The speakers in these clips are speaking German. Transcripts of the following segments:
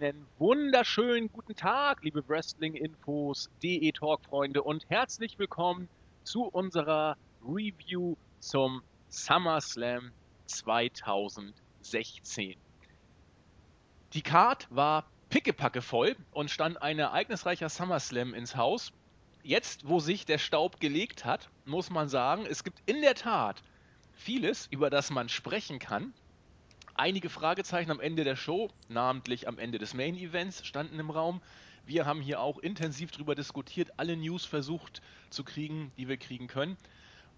Einen wunderschönen guten Tag, liebe Wrestling-Infos, DE-Talk-Freunde und herzlich willkommen zu unserer Review zum SummerSlam 2016. Die Card war pickepacke voll und stand ein ereignisreicher SummerSlam ins Haus. Jetzt, wo sich der Staub gelegt hat, muss man sagen, es gibt in der Tat vieles, über das man sprechen kann. Einige Fragezeichen am Ende der Show, namentlich am Ende des Main Events, standen im Raum. Wir haben hier auch intensiv darüber diskutiert, alle News versucht zu kriegen, die wir kriegen können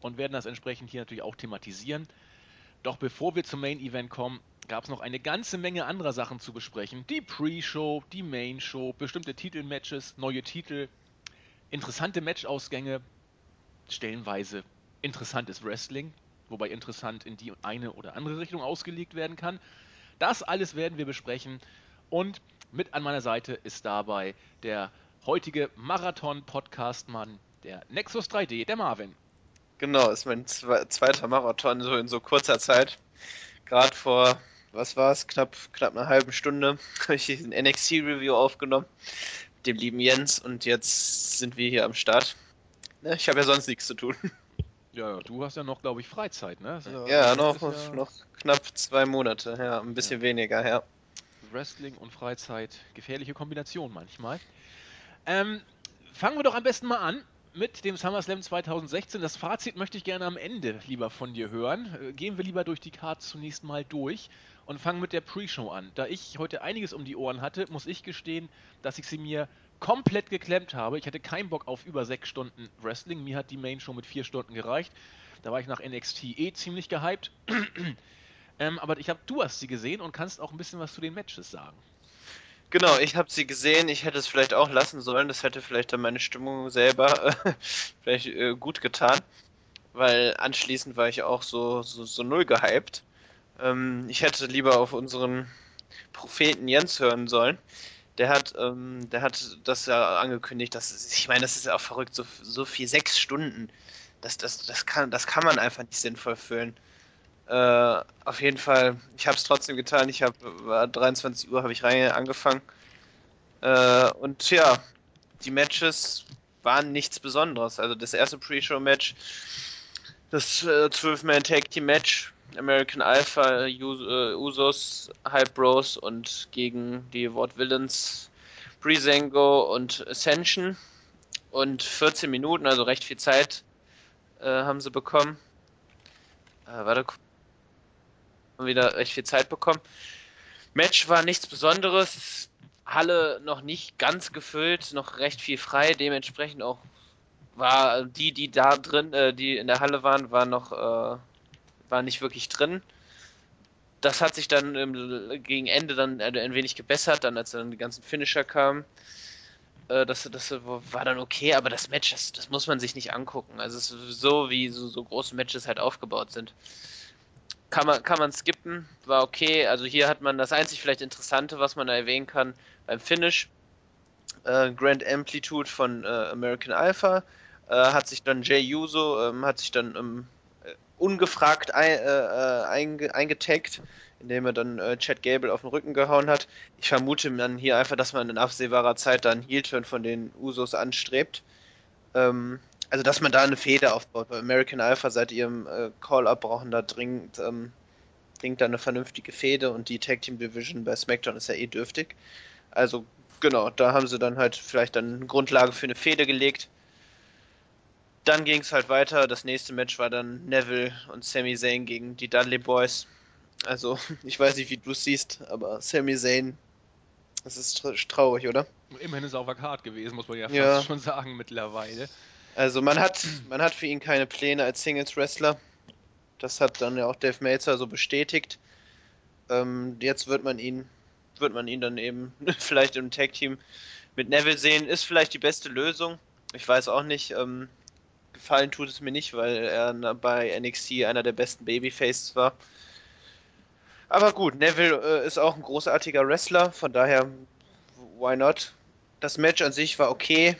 und werden das entsprechend hier natürlich auch thematisieren. Doch bevor wir zum Main Event kommen, gab es noch eine ganze Menge anderer Sachen zu besprechen. Die Pre-Show, die Main-Show, bestimmte Titelmatches, neue Titel, interessante Matchausgänge, stellenweise interessantes Wrestling, wobei interessant in die eine oder andere Richtung ausgelegt werden kann. Das alles werden wir besprechen und mit an meiner Seite ist dabei der heutige Marathon-Podcast-Mann, der Nexus 3D, der Marvin. Genau, ist mein zweiter Marathon so in so kurzer Zeit. Gerade vor, was war es, knapp, knapp einer halben Stunde habe ich ein NXT-Review aufgenommen mit dem lieben Jens und jetzt sind wir hier am Start. Ne, ich habe ja sonst nichts zu tun. Ja, du hast ja noch, glaube ich, Freizeit, ne? Ja, ja noch, ja... noch knapp zwei Monate, ja, ein bisschen ja. weniger, ja. Wrestling und Freizeit, gefährliche Kombination manchmal. Ähm, fangen wir doch am besten mal an mit dem SummerSlam 2016. Das Fazit möchte ich gerne am Ende lieber von dir hören. Äh, gehen wir lieber durch die Card zunächst mal durch und fangen mit der Pre-Show an. Da ich heute einiges um die Ohren hatte, muss ich gestehen, dass ich sie mir komplett geklemmt habe. Ich hatte keinen Bock auf über sechs Stunden Wrestling. Mir hat die Main Show mit vier Stunden gereicht. Da war ich nach NXT eh ziemlich gehypt. ähm, aber ich habe, du hast sie gesehen und kannst auch ein bisschen was zu den Matches sagen. Genau, ich habe sie gesehen. Ich hätte es vielleicht auch lassen sollen. Das hätte vielleicht dann meine Stimmung selber vielleicht äh, gut getan, weil anschließend war ich auch so so, so null gehypt. Ähm, ich hätte lieber auf unseren Propheten Jens hören sollen. Der hat, ähm, der hat das ja angekündigt, dass ich meine, das ist ja auch verrückt, so, so viel sechs Stunden. Das, das, das kann, das kann man einfach nicht sinnvoll füllen. Äh, auf jeden Fall, ich habe es trotzdem getan. Ich habe 23 Uhr habe ich rein angefangen. Äh, und ja, die Matches waren nichts Besonderes. Also das erste Pre-Show-Match, das äh, 12-Man-Tag-Team-Match, American Alpha, Us äh, Usos, Hype Bros und gegen die Ward Villains Breezango und Ascension. Und 14 Minuten, also recht viel Zeit, äh, haben sie bekommen. Äh, warte, wieder recht viel Zeit bekommen. Match war nichts Besonderes. Halle noch nicht ganz gefüllt, noch recht viel frei. Dementsprechend auch war die, die da drin, äh, die in der Halle waren, waren noch äh, war nicht wirklich drin. Das hat sich dann ähm, gegen Ende dann äh, ein wenig gebessert, dann als dann die ganzen Finisher kamen. Äh, das, das war dann okay, aber das Match, das, das muss man sich nicht angucken. Also es ist so, wie so, so große Matches halt aufgebaut sind kann man, kann man skippen, war okay. Also hier hat man das einzig vielleicht Interessante, was man da erwähnen kann, beim Finish. Äh, Grand Amplitude von äh, American Alpha äh, hat sich dann Jay Uso, ähm, hat sich dann ähm, ungefragt ein, äh, äh, einge, eingetaggt, indem er dann äh, Chad Gable auf den Rücken gehauen hat. Ich vermute dann hier einfach, dass man in absehbarer Zeit dann Heel-Turn von den Usos anstrebt. Ähm, also dass man da eine Feder aufbaut. Bei American Alpha seit ihrem äh, Call-Up brauchen da dringend, ähm, dringend da eine vernünftige Fehde und die Tag Team Division bei SmackDown ist ja eh dürftig. Also genau, da haben sie dann halt vielleicht dann eine Grundlage für eine Fehde gelegt. Dann ging es halt weiter. Das nächste Match war dann Neville und Sami Zayn gegen die Dudley Boys. Also, ich weiß nicht, wie du es siehst, aber Sami Zayn, das ist traurig, oder? Immerhin ist er auf der Card gewesen, muss man ja fast ja. schon sagen mittlerweile. Also man hat, man hat für ihn keine Pläne als Singles-Wrestler. Das hat dann ja auch Dave Meltzer so bestätigt. Ähm, jetzt wird man ihn, wird man ihn dann eben vielleicht im Tag-Team mit Neville sehen. Ist vielleicht die beste Lösung. Ich weiß auch nicht. Ähm, gefallen tut es mir nicht, weil er bei NXT einer der besten Babyfaces war. Aber gut, Neville äh, ist auch ein großartiger Wrestler, von daher, why not? Das Match an sich war okay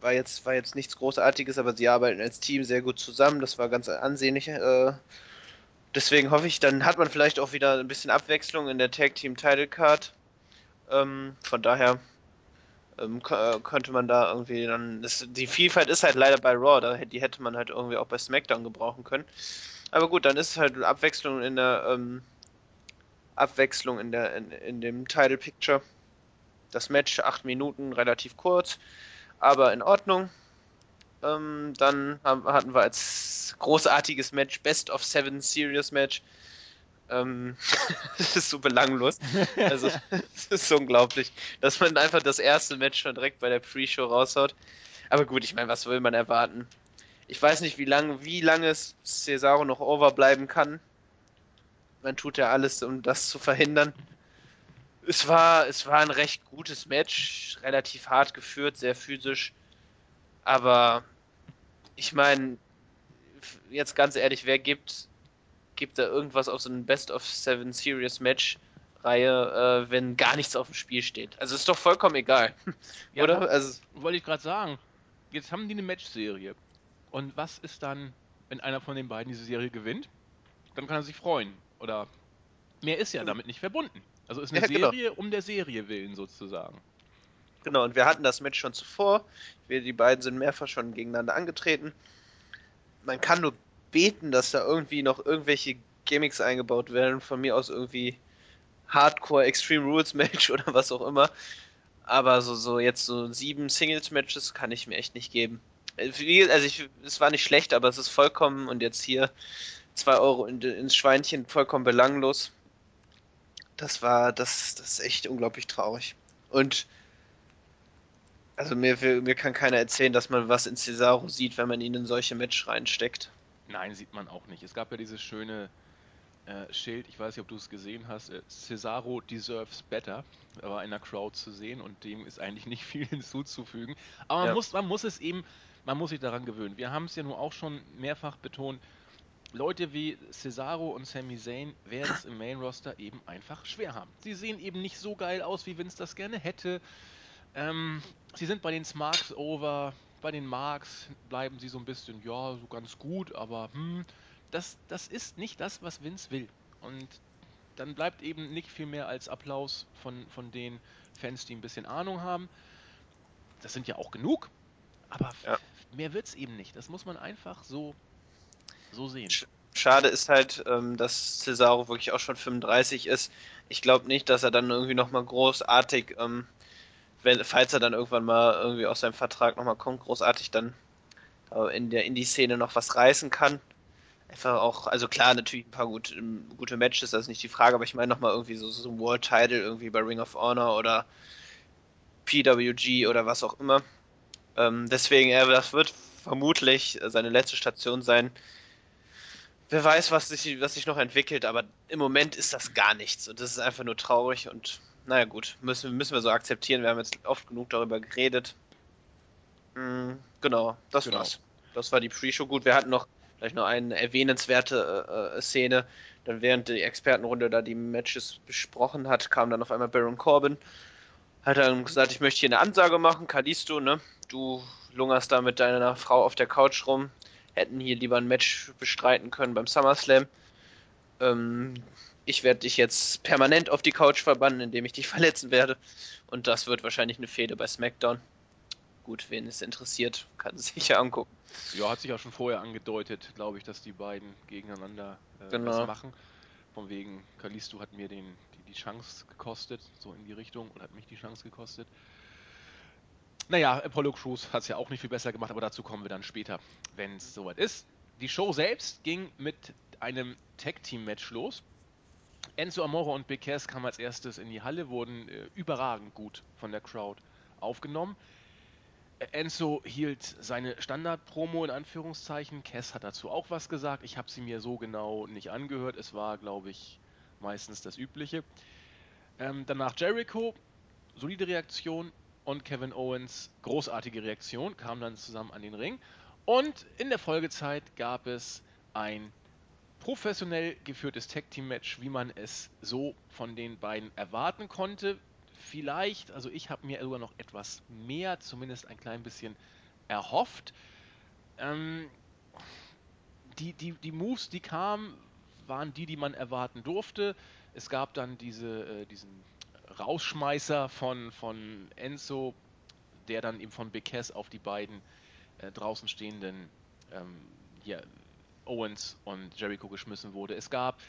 war jetzt, war jetzt nichts Großartiges, aber sie arbeiten als Team sehr gut zusammen. Das war ganz ansehnlich. Äh, deswegen hoffe ich, dann hat man vielleicht auch wieder ein bisschen Abwechslung in der Tag Team Title Card. Ähm, von daher ähm, äh, könnte man da irgendwie dann. Das, die Vielfalt ist halt leider bei Raw, da, die hätte man halt irgendwie auch bei SmackDown gebrauchen können. Aber gut, dann ist halt Abwechslung in der ähm, Abwechslung in der in, in dem Title Picture. Das Match acht Minuten, relativ kurz, aber in Ordnung. Ähm, dann haben, hatten wir als großartiges Match Best of Seven Serious Match. Ähm, das ist so belanglos. Also, es ist so unglaublich, dass man einfach das erste Match schon direkt bei der Pre-Show raushaut. Aber gut, ich meine, was will man erwarten? Ich weiß nicht, wie lange wie lange Cesaro noch overbleiben kann. Man tut ja alles, um das zu verhindern. Es war, es war ein recht gutes Match, relativ hart geführt, sehr physisch. Aber ich meine, jetzt ganz ehrlich, wer gibt, gibt da irgendwas auf so ein Best of Seven Serious Match Reihe, äh, wenn gar nichts auf dem Spiel steht? Also ist doch vollkommen egal, Ja, oder? Also Wollte ich gerade sagen. Jetzt haben die eine Matchserie. Und was ist dann, wenn einer von den beiden diese Serie gewinnt? Dann kann er sich freuen. Oder mehr ist ja Hm. damit nicht verbunden. Also ist eine Ja, genau. Serie um der Serie willen sozusagen. Genau, und wir hatten das Match schon zuvor. Wir, die beiden sind mehrfach schon gegeneinander angetreten. Man kann nur beten, dass da irgendwie noch irgendwelche Gimmicks eingebaut werden. Von mir aus irgendwie Hardcore Extreme Rules Match oder was auch immer. Aber so, so jetzt so sieben Singles Matches kann ich mir echt nicht geben. Äh, Also ich, es war nicht schlecht, aber es ist vollkommen und jetzt hier zwei Euro in, ins Schweinchen vollkommen belanglos. Das war, das, das ist echt unglaublich traurig. Und Also mir, mir kann keiner erzählen, dass man was in Cesaro sieht, wenn man ihn in solche Match reinsteckt. Nein, sieht man auch nicht. Es gab ja dieses schöne äh, Schild, ich weiß nicht, ob du es gesehen hast, äh, Cesaro deserves better. Da war in der Crowd zu sehen und dem ist eigentlich nicht viel hinzuzufügen. Aber man, Ja. muss, man muss es eben, man muss sich daran gewöhnen. Wir haben es ja nun auch schon mehrfach betont, Leute wie Cesaro und Sami Zayn werden es im Main Roster eben einfach schwer haben. Sie sehen eben nicht so geil aus, wie Vince das gerne hätte. Ähm, sie sind bei den Smarks over, bei den Marks bleiben sie so ein bisschen, ja, so ganz gut, aber hm, das, das ist nicht das, was Vince will. Und dann bleibt eben nicht viel mehr als Applaus von, von den Fans, die ein bisschen Ahnung haben. Das sind ja auch genug, aber f- Ja. mehr wird's eben nicht. Das muss man einfach so, so sehen. Sch- Schade ist halt, ähm, dass Cesaro wirklich auch schon 35 ist. Ich glaube nicht, dass er dann irgendwie nochmal großartig, ähm, wenn, falls er dann irgendwann mal irgendwie aus seinem Vertrag nochmal kommt, großartig dann äh, in der Indie-Szene noch was reißen kann. Einfach auch, also klar, natürlich ein paar gut, ähm, gute Matches, das ist nicht die Frage, aber ich meine nochmal irgendwie so, so ein World Title irgendwie bei Ring of Honor oder PWG oder was auch immer. Ähm, deswegen, ja, das wird vermutlich seine letzte Station sein. Wer weiß, was sich, was sich noch entwickelt, aber im Moment ist das gar nichts und das ist einfach nur traurig und naja gut, müssen, müssen wir so akzeptieren. Wir haben jetzt oft genug darüber geredet. Mm, genau, das Genau. war's. Das war die Pre-Show. Gut, wir hatten noch vielleicht noch eine erwähnenswerte äh, äh, Szene. Dann während die Expertenrunde da die Matches besprochen hat, kam dann auf einmal Baron Corbin. Hat dann gesagt, ich möchte hier eine Ansage machen. Kalisto, ne? Du lungerst da mit deiner Frau auf der Couch rum. Hätten hier lieber ein Match bestreiten können beim SummerSlam. Ähm, ich werde dich jetzt permanent auf die Couch verbannen, indem ich dich verletzen werde. Und das wird wahrscheinlich eine Fehde bei SmackDown. Gut, wen es interessiert, kann sich ja angucken. Ja, hat sich ja schon vorher angedeutet, glaube ich, dass die beiden gegeneinander äh, Genau. was machen. Von wegen, Kalisto hat mir den, die, die Chance gekostet, so in die Richtung, und hat mich die Chance gekostet. Naja, Apollo Crews hat es ja auch nicht viel besser gemacht, aber dazu kommen wir dann später, wenn es soweit ist. Die Show selbst ging mit einem Tag-Team-Match los. Enzo Amore und Big Cass kamen als erstes in die Halle, wurden äh, überragend gut von der Crowd aufgenommen. Äh, Enzo hielt seine Standard-Promo in Anführungszeichen. Cass hat dazu auch was gesagt. Ich habe sie mir so genau nicht angehört. Es war, glaube ich, meistens das Übliche. Ähm, danach Jericho, solide Reaktion. Und Kevin Owens, großartige Reaktion, kam dann zusammen an den Ring. Und in der Folgezeit gab es ein professionell geführtes Tag-Team-Match, wie man es so von den beiden erwarten konnte. Vielleicht, also ich habe mir sogar noch etwas mehr, zumindest ein klein bisschen erhofft. Ähm, die, die, die Moves, die kamen, waren die, die man erwarten durfte. Es gab dann diese, äh, diesen Rausschmeißer von, von Enzo, der dann eben von Cass auf die beiden äh, draußen stehenden ähm, hier, Owens und Jericho geschmissen wurde. Es gab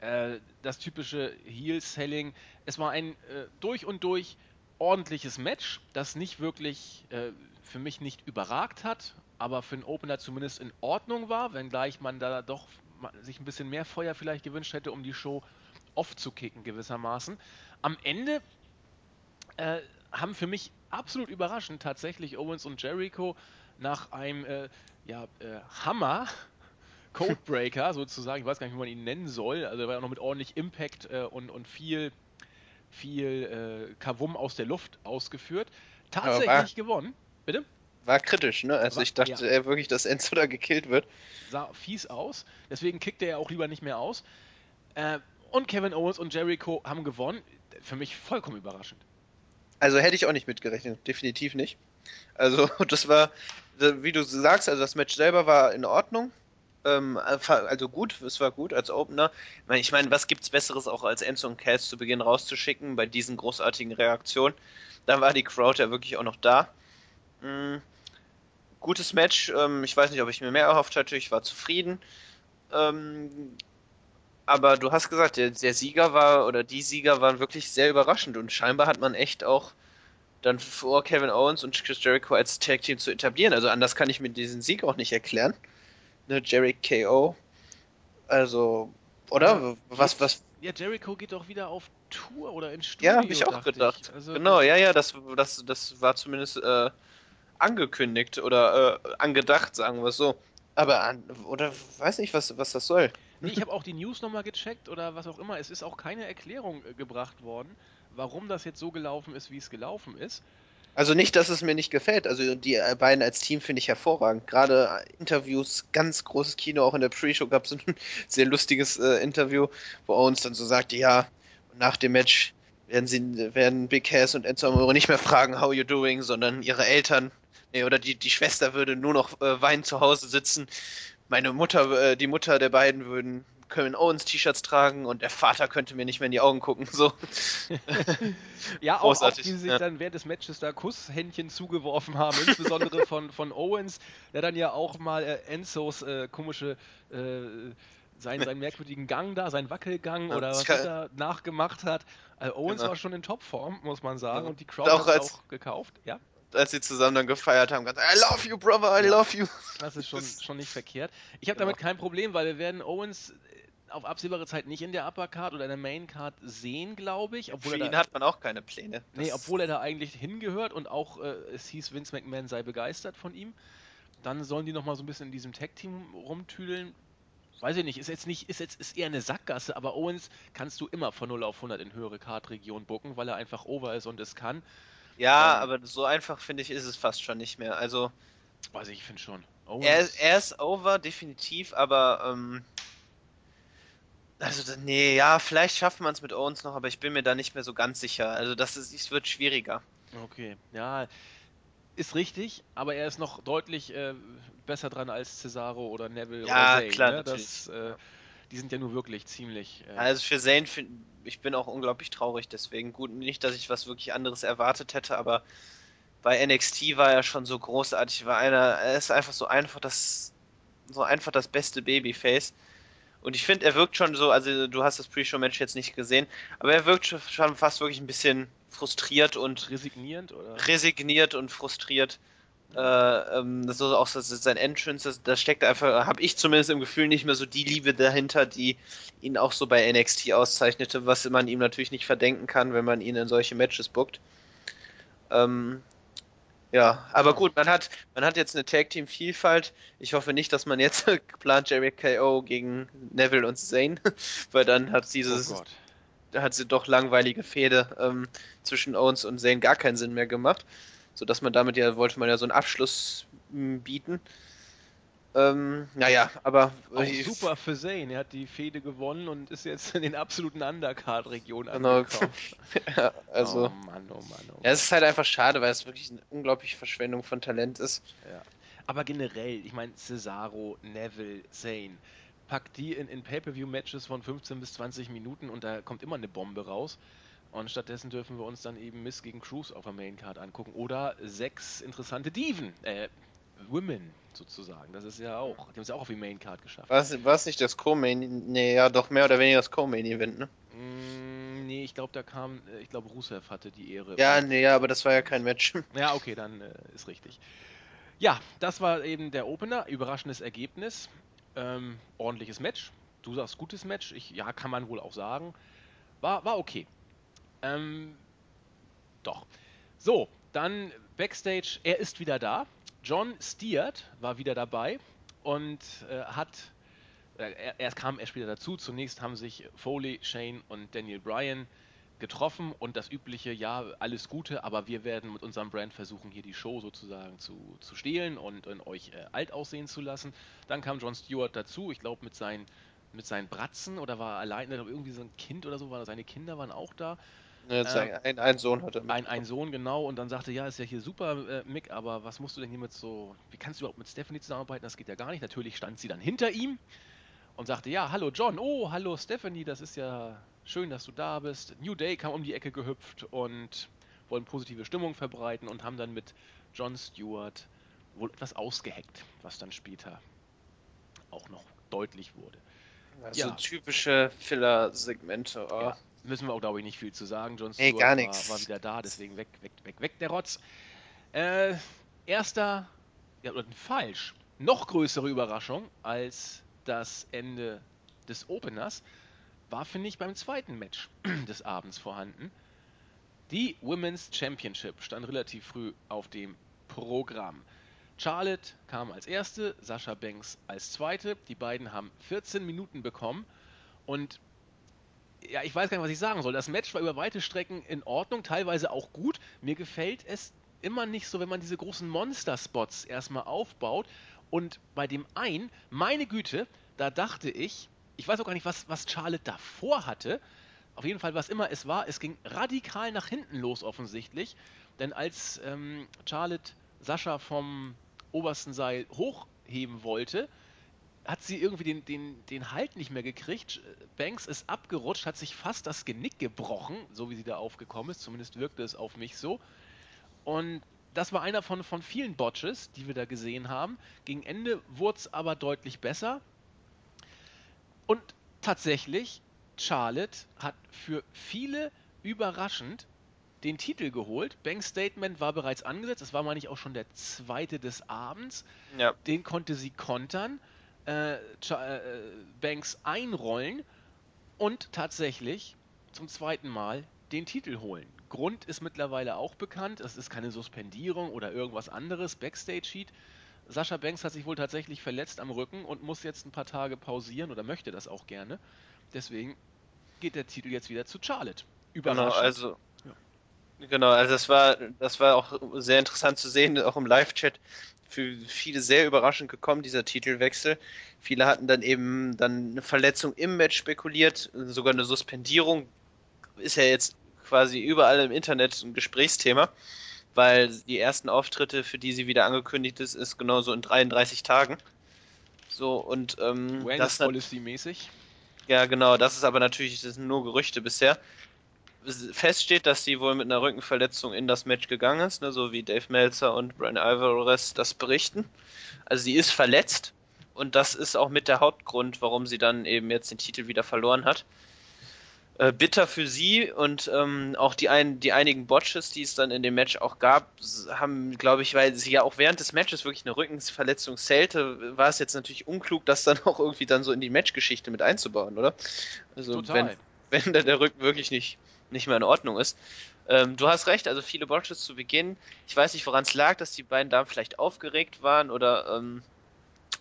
äh, das typische Heel-Selling. Es war ein äh, durch und durch ordentliches Match, das nicht wirklich äh, für mich nicht überragt hat, aber für einen Opener zumindest in Ordnung war, wenngleich man da doch sich ein bisschen mehr Feuer vielleicht gewünscht hätte, um die Show off-zu-kicken gewissermaßen. Am Ende äh, haben für mich absolut überraschend tatsächlich Owens und Jericho nach einem äh, ja, äh, Hammer Codebreaker sozusagen, ich weiß gar nicht, wie man ihn nennen soll, also er war auch noch mit ordentlich Impact äh, und, und viel, viel äh, Kavum aus der Luft ausgeführt. Tatsächlich war, gewonnen. Bitte? War kritisch, ne? Also war, ich dachte ja. wirklich, dass Enzo da gekillt wird. Sah fies aus, deswegen kickt er ja auch lieber nicht mehr aus. Äh, und Kevin Owens und Jericho haben gewonnen. Für mich vollkommen überraschend. Also hätte ich auch nicht mitgerechnet, definitiv nicht. Also das war, wie du sagst, also das Match selber war in Ordnung. Ähm, also gut, es war gut als Opener. Ich meine, was gibt's Besseres auch als Enzo und Cass zu Beginn rauszuschicken bei diesen großartigen Reaktionen? Dann war die Crowd ja wirklich auch noch da. Mhm. Gutes Match. Ähm, ich weiß nicht, ob ich mir mehr erhofft hatte. Ich war zufrieden. Ähm, aber du hast gesagt, der, der, Sieger war oder die Sieger waren wirklich sehr überraschend und scheinbar hat man echt auch dann vor Kevin Owens und Chris Jericho als Tag Team zu etablieren. Also anders kann ich mir diesen Sieg auch nicht erklären. Ne, Jerry KO. Also, oder? Ja, was, was? Ja, Jericho geht doch wieder auf Tour oder ins Studio. Ja, habe ich auch gedacht. Ich. Also, genau, ja, ja, das, das, das war zumindest äh, angekündigt oder äh, angedacht, sagen wir es so. Aber, oder weiß nicht, was, was das soll. Nee, ich habe auch die News nochmal gecheckt oder was auch immer. Es ist auch keine Erklärung äh, gebracht worden, warum das jetzt so gelaufen ist, wie es gelaufen ist. Also nicht, dass es mir nicht gefällt. Also die beiden als Team finde ich hervorragend. Gerade Interviews, ganz großes Kino. Auch in der Pre-Show gab es ein sehr lustiges äh, Interview, wo Owens dann so sagte, ja, nach dem Match werden sie, werden Big Cass und Enzo Amore nicht mehr fragen, how you doing, sondern ihre Eltern, nee, oder die, die Schwester würde nur noch äh, weinend zu Hause sitzen. Meine Mutter, äh, die Mutter der beiden würden Kevin Owens T-Shirts tragen und der Vater könnte mir nicht mehr in die Augen gucken. So. ja, auch, auch die sich ja. dann während des Matches da Kusshändchen zugeworfen haben, insbesondere von, von Owens, der dann ja auch mal äh, Enzos äh, komische äh, seinen, seinen merkwürdigen Gang da, seinen Wackelgang ja, oder was er da nachgemacht hat. Also Owens genau. war schon in Topform, muss man sagen, ja. und die Crowd hat es auch gekauft, ja als sie zusammen dann gefeiert haben, ganz, I love you, brother, I ja, love you. Das ist schon, schon nicht verkehrt. Ich habe damit kein Problem, weil wir werden Owens auf absehbare Zeit nicht in der Upper Card oder in der Main Card sehen, glaube ich. Obwohl Für ihn da, hat man auch keine Pläne. Nee, obwohl er da eigentlich hingehört und auch äh, es hieß, Vince McMahon sei begeistert von ihm. Dann sollen die nochmal so ein bisschen in diesem Tag-Team rumtüdeln. Weiß ich nicht, ist jetzt nicht, ist jetzt ist eher eine Sackgasse, aber Owens kannst du immer von 0 auf 100 in höhere Card-Region bucken, weil er einfach over ist und es kann. Ja, ähm, aber so einfach finde ich ist es fast schon nicht mehr. Also. Weiß ich, ich finde schon. Er, er, ist over, definitiv, aber ähm, also, nee, ja, vielleicht schafft man es mit Owens noch, aber ich bin mir da nicht mehr so ganz sicher. Also, das ist, es wird schwieriger. Okay, ja, ist richtig, aber er ist noch deutlich äh, besser dran als Cesaro oder Neville ja, oder Zayn. Klar, ne? das, äh, die sind ja nur wirklich ziemlich. Äh, also für Zayn, ich bin auch unglaublich traurig, deswegen gut, nicht, dass ich was wirklich anderes erwartet hätte, aber bei NXT war er schon so großartig, war einer, er ist einfach so einfach das, so einfach das beste Babyface. Und ich finde, er wirkt schon so, also du hast das Pre-Show-Match jetzt nicht gesehen, aber er wirkt schon fast wirklich ein bisschen frustriert und resignierend oder resigniert und frustriert. Äh, ähm, das ist auch das ist sein Entrance, das, das steckt einfach, habe ich zumindest im Gefühl nicht mehr so die Liebe dahinter, die ihn auch so bei NXT auszeichnete, was man ihm natürlich nicht verdenken kann, wenn man ihn in solche Matches bookt. Ähm, ja, aber gut, man hat, man hat jetzt eine Tag Team Vielfalt. Ich hoffe nicht, dass man jetzt plant Jerry KO gegen Neville und Zane, weil dann hat dieses, oh da hat sie doch langweilige Fehde ähm, zwischen Owens und Zane gar keinen Sinn mehr gemacht, so dass man damit ja wollte man ja so einen Abschluss m, bieten. Ähm, naja, aber. Auch super für Zane. Er hat die Fehde gewonnen und ist jetzt in den absoluten Undercard-Regionen genau. angekommen. ja, also. Oh Mann, oh Mann, oh Mann. Ja, es ist halt einfach schade, weil es wirklich eine unglaubliche Verschwendung von Talent ist. Ja. Aber generell, ich meine, Cesaro, Neville, Zane, packt die in, in Pay-Per-View-Matches von 15 bis 20 Minuten und da kommt immer eine Bombe raus. Und stattdessen dürfen wir uns dann eben Miss gegen Cruz auf der Maincard angucken. Oder sechs interessante Diven, äh, Women sozusagen. Das ist ja auch, die haben es ja auch auf die Maincard geschafft. War es nicht das Co-Main? Nee, ja, doch mehr oder weniger das Co-Main-Event, ne? Mm, nee, ich glaube, da kam, äh, ich glaube, Rusev hatte die Ehre. Ja, nee, ja, aber das war ja kein Match. Ja, okay, dann äh, ist richtig. Ja, das war eben der Opener. Überraschendes Ergebnis. Ähm, ordentliches Match. Du sagst gutes Match. Ich, ja, kann man wohl auch sagen. War, war okay. Ähm, doch. So, dann Backstage. Er ist wieder da. John Stewart war wieder dabei und äh, hat. Äh, er, er kam erst wieder dazu. Zunächst haben sich Foley, Shane und Daniel Bryan getroffen und das übliche, ja, alles Gute, aber wir werden mit unserem Brand versuchen, hier die Show sozusagen zu, zu stehlen und, und euch äh, alt aussehen zu lassen. Dann kam John Stewart dazu, ich glaube mit seinen, mit seinen Bratzen oder war er alleine, irgendwie so ein Kind oder so, war seine Kinder waren auch da. Ähm, ein, ein, Sohn hat er ein, ein Sohn, genau, und dann sagte, ja, ist ja hier super, äh, Mick, aber was musst du denn hier mit so, wie kannst du überhaupt mit Stephanie zusammenarbeiten? Das geht ja gar nicht. Natürlich stand sie dann hinter ihm und sagte, ja, hallo John, oh, hallo Stephanie, das ist ja schön, dass du da bist. New Day kam um die Ecke gehüpft und wollen positive Stimmung verbreiten und haben dann mit John Stewart wohl etwas ausgeheckt, was dann später auch noch deutlich wurde. Also ja. typische Filler-Segmente. Oh. Ja, müssen wir auch, glaube ich, nicht viel zu sagen. John Stewart hey, war, war, wieder da, deswegen weg, weg, weg, weg der Rotz. Äh, erster, ja, oder falsch, noch größere Überraschung als das Ende des Openers war, finde ich, beim zweiten Match des Abends vorhanden. Die Women's Championship stand relativ früh auf dem Programm. Charlotte kam als erste, Sascha Banks als zweite. Die beiden haben 14 Minuten bekommen und ja, ich weiß gar nicht, was ich sagen soll. Das Match war über weite Strecken in Ordnung, teilweise auch gut. Mir gefällt es immer nicht so, wenn man diese großen Monster-Spots erstmal aufbaut. Und bei dem einen, meine Güte, da dachte ich, ich weiß auch gar nicht, was, was Charlotte davor hatte. Auf jeden Fall, was immer es war, es ging radikal nach hinten los offensichtlich. Denn als ähm, Charlotte Sascha vom obersten Seil hochheben wollte, hat sie irgendwie den, den, den Halt nicht mehr gekriegt. Banks ist abgerutscht, hat sich fast das Genick gebrochen, so wie sie da aufgekommen ist. Zumindest wirkte es auf mich so. Und das war einer von, von vielen Botches, die wir da gesehen haben. Gegen Ende wurde es aber deutlich besser. Und tatsächlich, Charlotte hat für viele überraschend den Titel geholt. Banks Statement war bereits angesetzt. Das war, meine ich, auch schon der zweite des Abends. Ja. Den konnte sie kontern, äh, äh, Banks einrollen und tatsächlich zum zweiten Mal den Titel holen. Grund ist mittlerweile auch bekannt. Es ist keine Suspendierung oder irgendwas anderes. Backstage-Sheet. Sascha Banks hat sich wohl tatsächlich verletzt am Rücken und muss jetzt ein paar Tage pausieren oder möchte das auch gerne. Deswegen geht der Titel jetzt wieder zu Charlotte. Überraschend. Genau, also. Genau, also das war das war auch sehr interessant zu sehen, auch im Live-Chat. Für viele sehr überraschend gekommen, dieser Titelwechsel. Viele hatten dann eben dann eine Verletzung im Match spekuliert, sogar eine Suspendierung. Ist ja jetzt quasi überall im Internet ein Gesprächsthema weil die ersten Auftritte, für die sie wieder angekündigt ist, ist genau so in 33 Tagen. So und ähm, das Policy mäßig. Ja, genau. Das ist aber natürlich das sind nur Gerüchte bisher. Fest steht, dass sie wohl mit einer Rückenverletzung in das Match gegangen ist, ne, so wie Dave Meltzer und Brian Alvarez das berichten. Also sie ist verletzt und das ist auch mit der Hauptgrund, warum sie dann eben jetzt den Titel wieder verloren hat äh, bitter für sie und ähm, auch die, ein, die einigen Botches, die es dann in dem Match auch gab, haben, glaube ich, weil sie ja auch während des Matches wirklich eine Rückenverletzung zählte, war es jetzt natürlich unklug, das dann auch irgendwie dann so in die Matchgeschichte mit einzubauen, oder? Also Total. wenn, wenn der Rücken wirklich nicht, nicht mehr in Ordnung ist. Ähm, du hast recht, also viele Botches zu Beginn. Ich weiß nicht, woran es lag, dass die beiden Damen vielleicht aufgeregt waren oder ähm,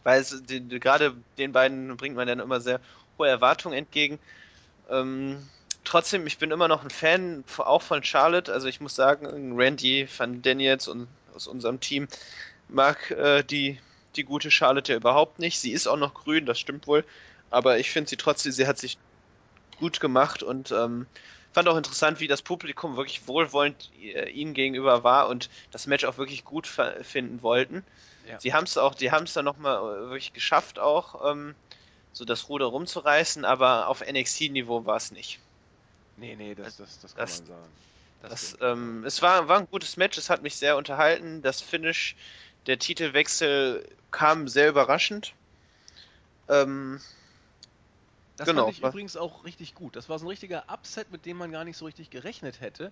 weil es gerade den beiden bringt man dann immer sehr hohe Erwartungen entgegen. Ähm, trotzdem, ich bin immer noch ein Fan, auch von Charlotte. Also ich muss sagen, Randy van Daniels und aus unserem Team mag äh, die, die gute Charlotte ja überhaupt nicht. Sie ist auch noch grün, das stimmt wohl. Aber ich finde sie trotzdem, sie hat sich gut gemacht und ähm, fand auch interessant, wie das Publikum wirklich wohlwollend äh, ihnen gegenüber war und das Match auch wirklich gut finden wollten. Ja. Sie haben es auch, die haben es dann nochmal äh, wirklich geschafft auch. Ähm, so das Ruder rumzureißen, aber auf NXT-Niveau war es nicht. Nee, nee, das, das, das kann Das- man sagen. Das, stimmt. ähm, es war, war ein gutes Match, es hat mich sehr unterhalten. Das Finish, der Titelwechsel kam sehr überraschend. Ähm, Das Genau, fand ich übrigens auch richtig gut. Das war so ein richtiger Upset, mit dem man gar nicht so richtig gerechnet hätte.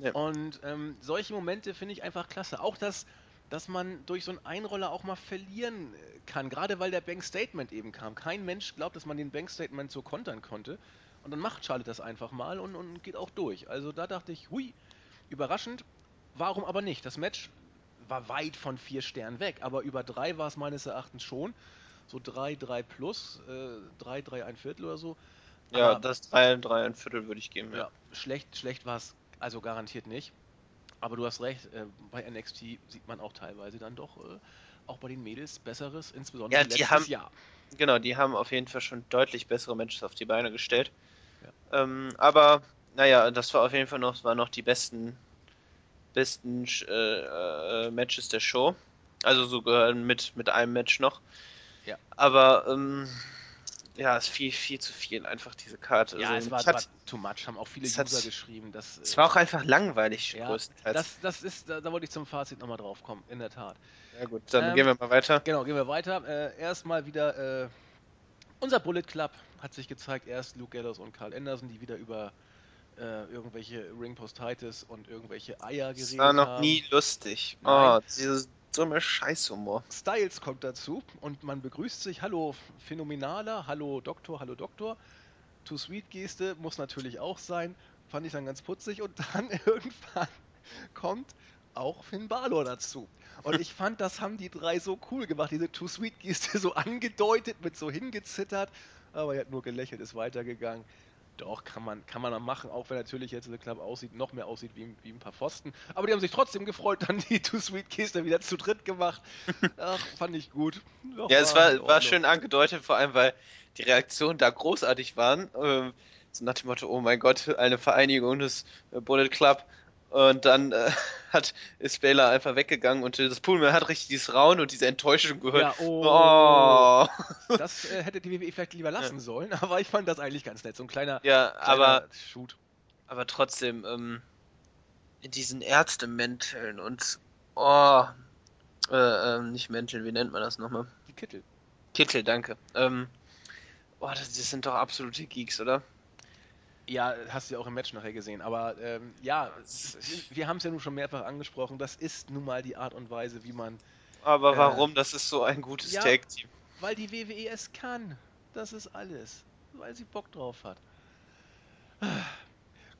Ja. Und ähm, solche Momente finde ich einfach klasse. Auch das, dass man durch so einen Einroller auch mal verlieren äh, kann, gerade weil der Bank Statement eben kam. Kein Mensch glaubt, dass man den Bank Statement so kontern konnte. Und dann macht Charlotte das einfach mal und, und geht auch durch. Also da dachte ich, hui, überraschend. Warum aber nicht? Das Match war weit von vier Sternen weg, aber über drei war es meines Erachtens schon. So drei, drei plus, äh, drei, drei, ein Viertel oder so. ja, Aber- das 3, 3, ein Viertel würde ich geben, ja. Ja, schlecht, schlecht war es also garantiert nicht. Aber du hast recht, äh, bei NXT sieht man auch teilweise dann doch äh, auch bei den Mädels Besseres, insbesondere Ja, die letztes haben- Jahr. Genau, die haben auf jeden Fall schon deutlich bessere Matches auf die Beine gestellt. Ja. Ähm, aber, naja, das war auf jeden Fall noch, waren noch die besten, besten äh, äh, Matches der Show. Also sogar mit, mit einem Match noch. Ja. Aber, ähm, ja, es ist viel, viel zu viel einfach diese Karte. Ja, also, es war, hatte- war too much, haben auch viele es hat- User geschrieben. Dass, es äh, war auch einfach langweilig, ja, größtenteils. das, das ist, da, da wollte ich zum Fazit nochmal drauf kommen, in der Tat. ja gut, dann Ähm, gehen wir mal weiter. Genau, gehen wir weiter. Äh, erstmal wieder äh, unser Bullet Club hat sich gezeigt. Erst Luke Gallows und Carl Anderson, die wieder über äh, irgendwelche Ring Postitis und irgendwelche Eier Es geredet war noch haben. nie lustig. Nein. Oh, diese dumme Scheißhumor. Styles kommt dazu und man begrüßt sich. Hallo Phänomenaler, hallo Doktor, hallo Doktor. Too Sweet Geste muss natürlich auch sein. Fand ich dann ganz putzig. Und dann irgendwann kommt auch Finn Balor dazu. Und ich fand, das haben die drei so cool gemacht. Diese Too Sweet Geste so angedeutet, mit so hingezittert. Aber er hat nur gelächelt, ist weitergegangen. Doch, kann man, kann man machen, auch wenn natürlich jetzt der Club aussieht, noch mehr aussieht wie, wie ein paar Pfosten. Aber die haben sich trotzdem gefreut, dann die Too Sweet Geste wieder zu dritt gemacht. Ach, fand ich gut. Doch, Ja, es war, war schön angedeutet, vor allem weil die Reaktionen da großartig waren. Ähm, so nach dem Motto, oh mein Gott, eine Vereinigung des äh, Bullet Club. Und dann äh, hat, ist Baylor einfach weggegangen und das Pullman hat richtig dieses Raunen und diese Enttäuschung gehört. Ja, oh. Oh. Das äh, hätte die WWE vielleicht lieber lassen sollen, aber ich fand das eigentlich ganz nett. So ein kleiner, Ja, kleiner aber, Shoot. aber trotzdem, ähm, in diesen Ärztemänteln und oh, äh, ähm, nicht Mänteln, wie nennt man das nochmal? Die Kittel. Kittel, danke. Ähm, oh, das, das sind doch absolute Geeks, oder? Ja, hast du ja auch im Match nachher gesehen. Aber ähm, ja, wir haben es ja nun schon mehrfach angesprochen. Das ist nun mal die Art und Weise, wie man. Aber Äh, warum? Das ist so ein gutes ja. Tag-Team. Weil die WWE es kann. Das ist alles. Weil sie Bock drauf hat.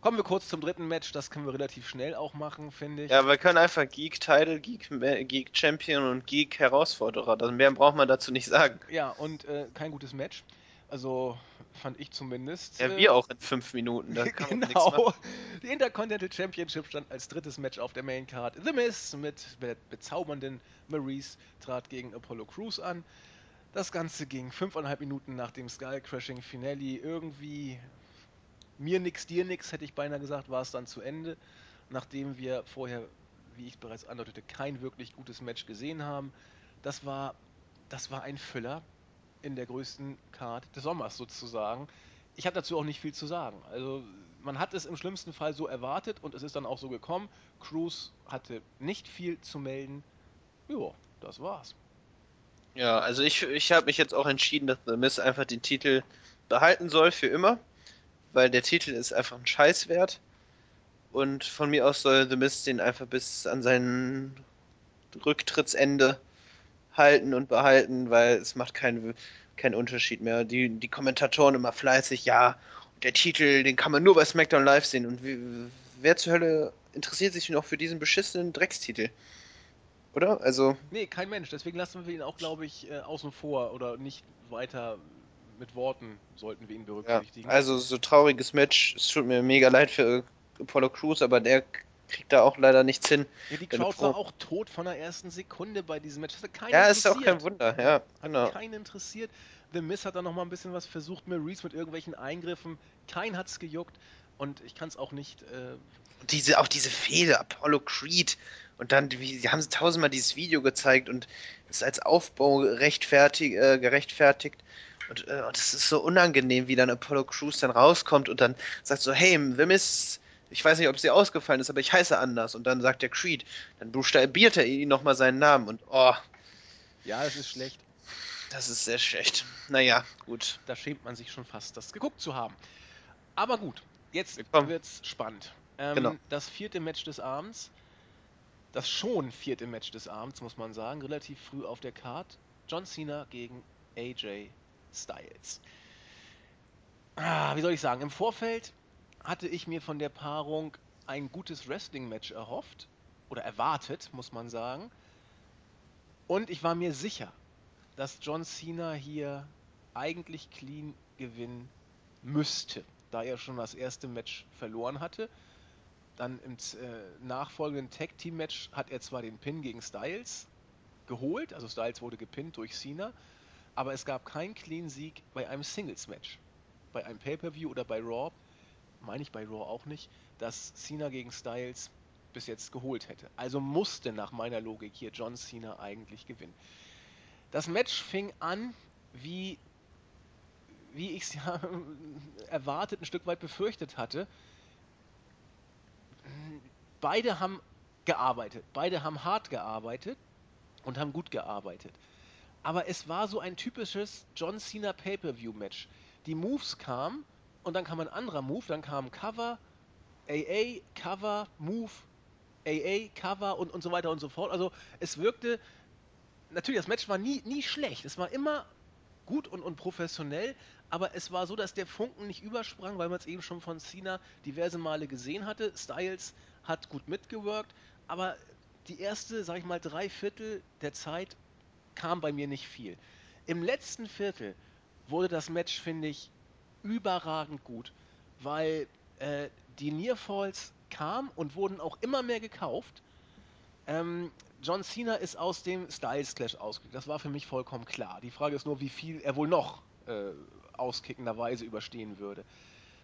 Kommen wir kurz zum dritten Match. Das können wir relativ schnell auch machen, finde ich. Ja, wir können einfach Geek Title, Geek, äh, Geek Champion und Geek Herausforderer. Mehr braucht man dazu nicht sagen. Ja, und äh, kein gutes Match. Also fand ich zumindest. Ja, äh, wir auch in fünf Minuten. Da kann genau. Die Intercontinental Championship stand als drittes Match auf der Main Card. The Miz mit der bezaubernden Maurice trat gegen Apollo Crews an. Das Ganze ging fünfeinhalb Minuten nach dem Skull Crashing Finale. Irgendwie mir nix, dir nix, hätte ich beinahe gesagt, war es dann zu Ende. Nachdem wir vorher, wie ich bereits andeutete, kein wirklich gutes Match gesehen haben. Das war, das war ein Füller in der größten Card des Sommers sozusagen. Ich habe dazu auch nicht viel zu sagen. Also man hat es im schlimmsten Fall so erwartet und es ist dann auch so gekommen. Cruz hatte nicht viel zu melden. Jo, das war's. Ja, also ich, ich habe mich jetzt auch entschieden, dass The Miz einfach den Titel behalten soll für immer. Weil der Titel ist einfach ein Scheiß wert. Und von mir aus soll The Miz den einfach bis an sein Rücktrittsende halten und behalten, weil es macht keinen keinen Unterschied mehr. Die, die Kommentatoren immer fleißig, ja, der Titel, den kann man nur bei SmackDown Live sehen. Und wie, wer zur Hölle interessiert sich noch für diesen beschissenen Dreckstitel? Oder? Also, Nee, kein Mensch. Deswegen lassen wir ihn auch, glaube ich, äh, außen vor oder nicht weiter mit Worten sollten wir ihn ja, berücksichtigen. also so trauriges Match. Es tut mir mega leid für Apollo Crews, aber der kriegt da auch leider nichts hin. ja, die Crowd war auch tot von der ersten Sekunde bei diesem Match. Hat Ja, ist auch kein Wunder, ja, Hat genau. keinen interessiert. The Miz hat dann noch mal ein bisschen was versucht, Maurice mit irgendwelchen Eingriffen. Kein hat's gejuckt. Und ich kann es auch nicht. Äh, Und diese, auch diese Fehde, Apollo Creed. Und dann, wie, sie haben tausendmal dieses Video gezeigt und es als Aufbau rechtfertig, äh, gerechtfertigt. Und äh, das ist so unangenehm, wie dann Apollo Crews dann rauskommt und dann sagt so, hey, wem ist, ich weiß nicht, ob es dir ausgefallen ist, aber ich heiße anders. Und dann sagt der Creed, dann buchstabiert er ihn nochmal seinen Namen und oh. Ja, es ist schlecht. Das ist sehr schlecht. Naja, gut. Da schämt man sich schon fast, das geguckt zu haben. Aber gut, jetzt Willkommen. wird's spannend. Ähm, Genau. Das vierte Match des Abends, das schon vierte Match des Abends, muss man sagen, relativ früh auf der Card. John Cena gegen AJ Styles. Ah, wie soll ich sagen, im Vorfeld hatte ich mir von der Paarung ein gutes Wrestling-Match erhofft oder erwartet, muss man sagen. Und ich war mir sicher, dass John Cena hier eigentlich clean gewinnen müsste, da er schon das erste Match verloren hatte. Dann im äh, nachfolgenden Tag Team Match hat er zwar den Pin gegen Styles geholt, also Styles wurde gepinnt durch Cena, aber es gab keinen clean Sieg bei einem Singles Match. Bei einem Pay-per-View oder bei Raw, meine ich bei Raw auch nicht, dass Cena gegen Styles bis jetzt geholt hätte. Also musste nach meiner Logik hier John Cena eigentlich gewinnen. Das Match fing an, wie, wie ich es ja erwartet, ein Stück weit befürchtet hatte. Beide haben gearbeitet, beide haben hart gearbeitet und haben gut gearbeitet. Aber es war so ein typisches John Cena Pay-per-View-Match. Die Moves kamen und dann kam ein anderer Move, dann kam Cover, AA, Cover, Move, AA, Cover und, und so weiter und so fort. Also es wirkte, natürlich, das Match war nie, nie schlecht. Es war immer gut und, und professionell, aber es war so, dass der Funken nicht übersprang, weil man es eben schon von Cena diverse Male gesehen hatte. Styles hat gut mitgewirkt, aber die erste, sag ich mal, drei Viertel der Zeit kam bei mir nicht viel. Im letzten Viertel wurde das Match, finde ich, überragend gut, weil äh, die Nearfalls kamen und wurden auch immer mehr gekauft. Ähm, John Cena ist aus dem Styles Clash ausgegangen. Das war für mich vollkommen klar. Die Frage ist nur, wie viel er wohl noch äh, auskickenderweise überstehen würde.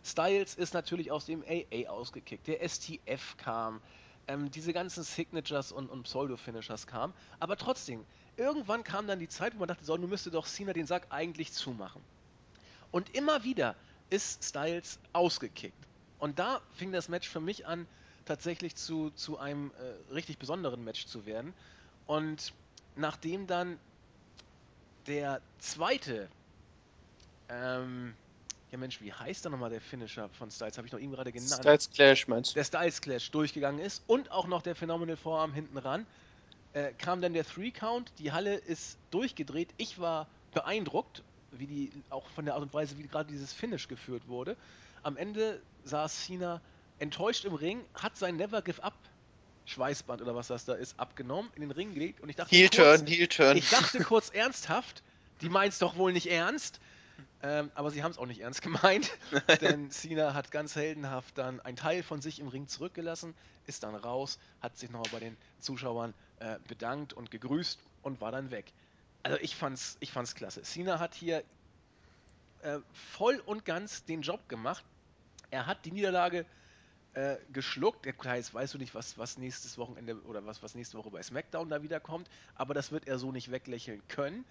Styles ist natürlich aus dem AA ausgekickt. Der STF kam. Ähm, diese ganzen Signatures und, und Pseudo-Finishers kamen. Aber trotzdem, irgendwann kam dann die Zeit, wo man dachte, so, nun müsste doch Cena den Sack eigentlich zumachen. Und immer wieder ist Styles ausgekickt. Und da fing das Match für mich an, tatsächlich zu, zu einem äh, richtig besonderen Match zu werden. Und nachdem dann der zweite, ähm, ja Mensch, wie heißt da nochmal der Finisher von Styles? Habe ich noch eben gerade genannt. Styles Clash meinst du? Der Styles Clash durchgegangen ist und auch noch der Phenomenal Vorarm hinten ran, äh, kam dann der Three Count. Die Halle ist durchgedreht. Ich war beeindruckt, wie die, auch von der Art und Weise, wie gerade dieses Finish geführt wurde. Am Ende saß Cena enttäuscht im Ring, hat sein Never Give Up Schweißband oder was das da ist, abgenommen, in den Ring gelegt und ich dachte Heel kurz, Turn, Heel Turn. ich dachte kurz ernsthaft, die meint's doch wohl nicht ernst. Ähm, aber sie haben es auch nicht ernst gemeint, denn Cena hat ganz heldenhaft dann einen Teil von sich im Ring zurückgelassen, ist dann raus, hat sich nochmal bei den Zuschauern äh, bedankt und gegrüßt und war dann weg. Also ich fand's, ich fand's klasse. Cena hat hier äh, voll und ganz den Job gemacht. Er hat die Niederlage äh, geschluckt. Klar, jetzt weißt du nicht, was, was nächstes Wochenende oder was, was nächste Woche bei SmackDown da wiederkommt, aber das wird er so nicht weglächeln können.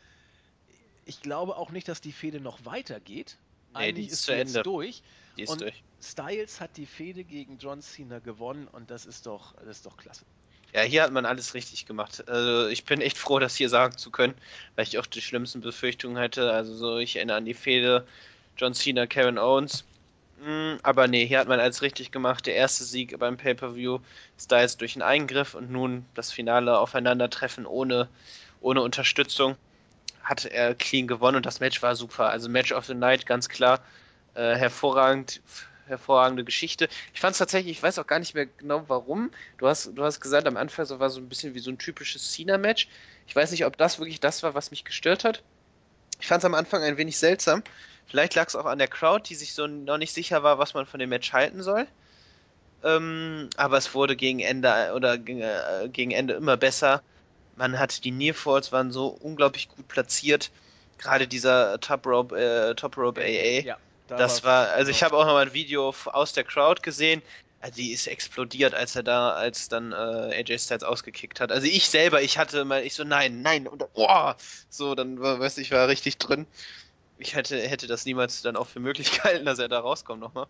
Ich glaube auch nicht, dass die Fehde noch weitergeht. Nee, Eigentlich die ist ist zu sie jetzt Ende. durch. Die ist und durch. Styles hat die Fehde gegen John Cena gewonnen und das ist doch, das ist doch klasse. Ja, hier hat man alles richtig gemacht. Also ich bin echt froh, das hier sagen zu können, weil ich auch die schlimmsten Befürchtungen hatte. Also so, ich erinnere an die Fehde John Cena, Kevin Owens. Mm, Aber nee, hier hat man alles richtig gemacht. Der erste Sieg beim Pay-Per-View, Styles durch einen Eingriff und nun das finale Aufeinandertreffen ohne, ohne Unterstützung. Hat er clean gewonnen und das Match war super. Also Match of the Night, ganz klar. Äh, hervorragend, hervorragende Geschichte. Ich fand es tatsächlich, ich weiß auch gar nicht mehr genau warum. Du hast, du hast gesagt, am Anfang so war so ein bisschen wie so ein typisches Cena-Match. Ich weiß nicht, ob das wirklich das war, was mich gestört hat. Ich fand es am Anfang ein wenig seltsam. Vielleicht lag es auch an der Crowd, die sich so noch nicht sicher war, was man von dem Match halten soll. Ähm, aber es wurde gegen Ende oder äh, gegen Ende immer besser. Man hat die Nearfalls waren so unglaublich gut platziert. Gerade dieser Top Rope, äh, Top Rope AA. Ja, da Das war, also ich genau. habe auch noch mal ein Video aus der Crowd gesehen. Also die ist explodiert, als er da, als dann äh, AJ Styles ausgekickt hat. Also ich selber, ich hatte mal, ich so nein, nein und oh, so dann war, weiß ich, war richtig drin. ich hätte, hätte das niemals dann auch für möglich gehalten, dass er da rauskommt nochmal.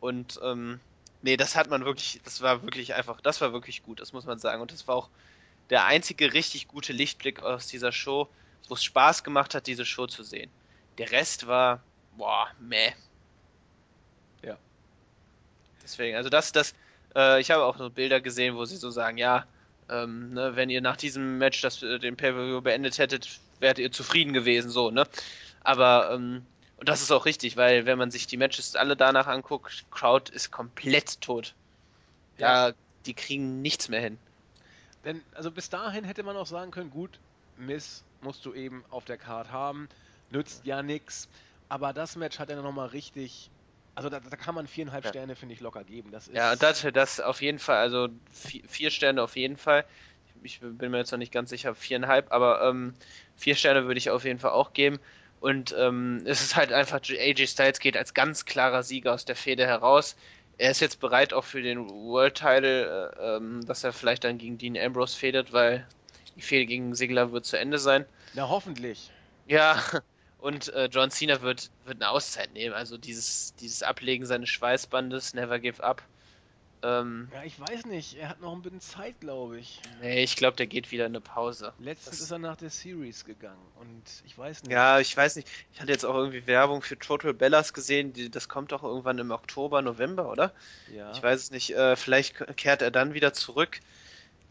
Und ähm, nee, das hat man wirklich, das war wirklich einfach, das war wirklich gut, das muss man sagen. Und das war auch der einzige richtig gute Lichtblick aus dieser Show, wo es Spaß gemacht hat, diese Show zu sehen. Der Rest war, boah, meh. Ja. Deswegen, also das, das, äh, ich habe auch so Bilder gesehen, wo sie so sagen, ja, ähm, ne, wenn ihr nach diesem Match das, äh, den Pay-Per-View beendet hättet, wärt ihr zufrieden gewesen, so, ne? Aber, ähm, und das ist auch richtig, weil wenn man sich die Matches alle danach anguckt, Crowd ist komplett tot. Ja, die kriegen nichts mehr hin. Denn, also bis dahin hätte man auch sagen können, gut, Miss musst du eben auf der Card haben, nützt ja nix. Aber das Match hat er nochmal richtig. Also da, da kann man viereinhalb Ja. Sterne, finde ich, locker geben. Das ist, Ja, das, das auf jeden Fall, also vier, vier Sterne auf jeden Fall. Ich bin mir jetzt noch nicht ganz sicher, viereinhalb, aber ähm, vier Sterne würde ich auf jeden Fall auch geben. Und ähm, es ist halt einfach, AJ Styles geht als ganz klarer Sieger aus der Fehde heraus. Er ist jetzt bereit auch für den World Title, äh, ähm, dass er vielleicht dann gegen Dean Ambrose fädet, weil die Fehde gegen Sigler wird zu Ende sein. Na, hoffentlich. Ja, und äh, John Cena wird, wird eine Auszeit nehmen. Also dieses, dieses Ablegen seines Schweißbandes, Never Give Up. Ähm, Ja, ich weiß nicht. Er hat noch ein bisschen Zeit, glaube ich. nee, ich glaube, der geht wieder in eine Pause. Letztens Das- ist er nach der Series gegangen und ich weiß nicht. Ja, ich weiß nicht. Ich hatte jetzt auch irgendwie Werbung für Total Bellas gesehen. Die, das kommt doch irgendwann im Oktober, November, oder? Ja. Ich weiß es nicht. Äh, vielleicht kehrt er dann wieder zurück.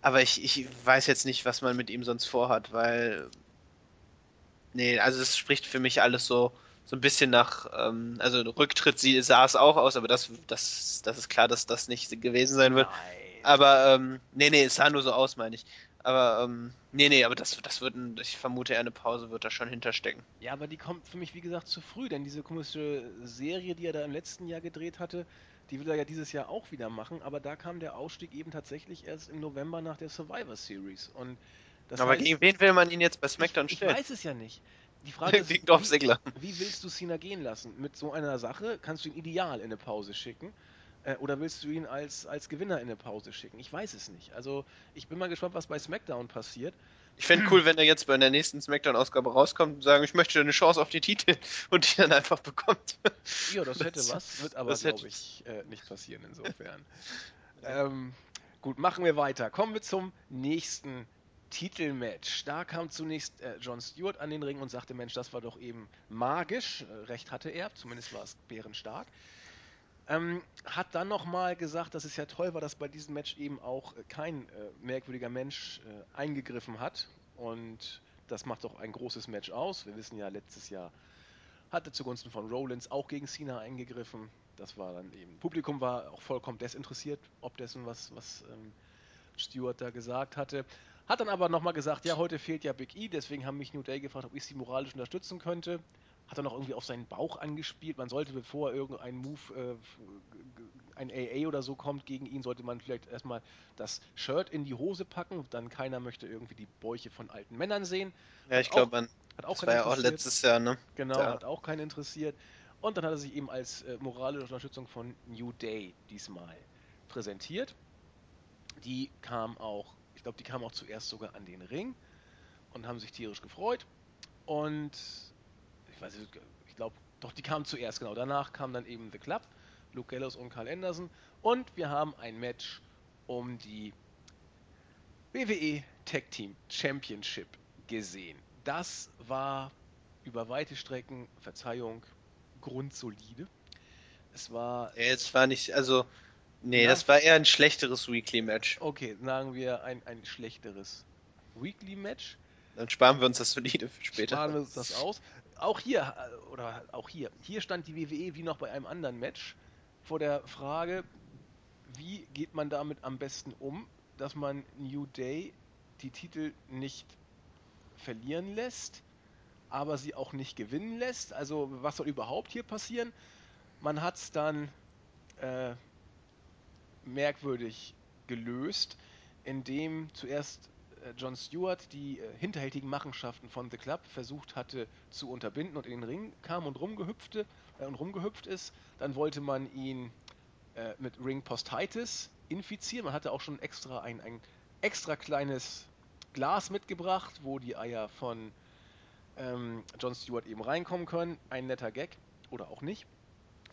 Aber ich, ich weiß jetzt nicht, was man mit ihm sonst vorhat, weil. Nee, also es spricht für mich alles so, so ein bisschen nach. Ähm, also Rücktritt sie, sah es auch aus, aber das, das, das ist klar, dass das nicht gewesen sein wird. Nein. Aber, ähm, nee, nee, es sah nur so aus, meine ich. Aber, ähm, nee, nee, aber das, das wird, ein, ich vermute, eher eine Pause wird da schon hinterstecken. Ja, aber die kommt für mich, wie gesagt, zu früh, denn diese komische Serie, die er da im letzten Jahr gedreht hatte, die will er ja dieses Jahr auch wieder machen, aber da kam der Ausstieg eben tatsächlich erst im November nach der Survivor Series. Und das aber heißt, gegen wen will man ihn jetzt bei SmackDown ich stellen? weiß es ja nicht. Die Frage ist, wie, wie willst du Cena gehen lassen? Mit so einer Sache kannst du ihn ideal in eine Pause schicken. Äh, oder willst du ihn als, als Gewinner in eine Pause schicken? Ich weiß es nicht. Also, ich bin mal gespannt, was bei SmackDown passiert. Ich fände cool, wenn er jetzt bei der nächsten SmackDown-Ausgabe rauskommt und sagen, ich möchte eine Chance auf die Titel und die dann einfach bekommt. Ja, das hätte Das- was, wird aber, hätte- glaube ich, äh, nicht passieren insofern. ähm, gut, machen wir weiter. Kommen wir zum nächsten Titelmatch. Da kam zunächst äh, John Stewart an den Ring und sagte, Mensch, das war doch eben magisch. Äh, recht hatte er, zumindest war es bärenstark. Ähm, hat dann nochmal gesagt, dass es ja toll war, dass bei diesem Match eben auch äh, kein äh, merkwürdiger Mensch äh, eingegriffen hat. Und das macht doch ein großes Match aus. Wir wissen ja, letztes Jahr hatte zugunsten von Rollins auch gegen Cena eingegriffen. Das war dann eben. Publikum war auch vollkommen desinteressiert, ob dessen, was, was ähm, Stewart da gesagt hatte. Hat dann aber nochmal gesagt, ja, heute fehlt ja Big E, deswegen haben mich New Day gefragt, ob ich sie moralisch unterstützen könnte. Hat er noch irgendwie auf seinen Bauch angespielt. Man sollte, bevor irgendein Move, äh, ein AA oder so kommt gegen ihn, sollte man vielleicht erstmal das Shirt in die Hose packen. Dann keiner möchte irgendwie die Bäuche von alten Männern sehen. Ja, ich glaube, man. Hat auch Das war ja auch letztes Jahr, ne? Genau, Da- hat auch keinen interessiert. Und dann hat er sich eben als äh, moralische Unterstützung von New Day diesmal präsentiert. Die kam auch, ich glaube, die kam auch zuerst sogar an den Ring und haben sich tierisch gefreut. Und ich weiß nicht, ich glaube, doch, die kamen zuerst, genau. Danach kam dann eben The Club, Luke Gallows und Carl Anderson. Und wir haben ein Match um die WWE Tag Team Championship gesehen. Das war über weite Strecken, Verzeihung, grundsolide. Es war, Jetzt war nicht, also. Nee, das war eher ein schlechteres Weekly-Match. okay, sagen wir ein, ein schlechteres Weekly-Match. Dann sparen wir uns das solide für später. Sparen wir uns das aus. Auch hier, äh, oder auch hier, hier stand die WWE wie noch bei einem anderen Match vor der Frage, wie geht man damit am besten um, dass man New Day die Titel nicht verlieren lässt, aber sie auch nicht gewinnen lässt. Also was soll überhaupt hier passieren? Man hat es dann äh, merkwürdig gelöst, indem zuerst äh, John Stewart die äh, hinterhältigen Machenschaften von The Club versucht hatte zu unterbinden und in den Ring kam und rumgehüpfte äh, und rumgehüpft ist. Dann wollte man ihn äh, mit Ring Postitis infizieren. Man hatte auch schon extra ein, ein extra kleines Glas mitgebracht, wo die Eier von ähm, Jon Stewart eben reinkommen können. Ein netter Gag oder auch nicht.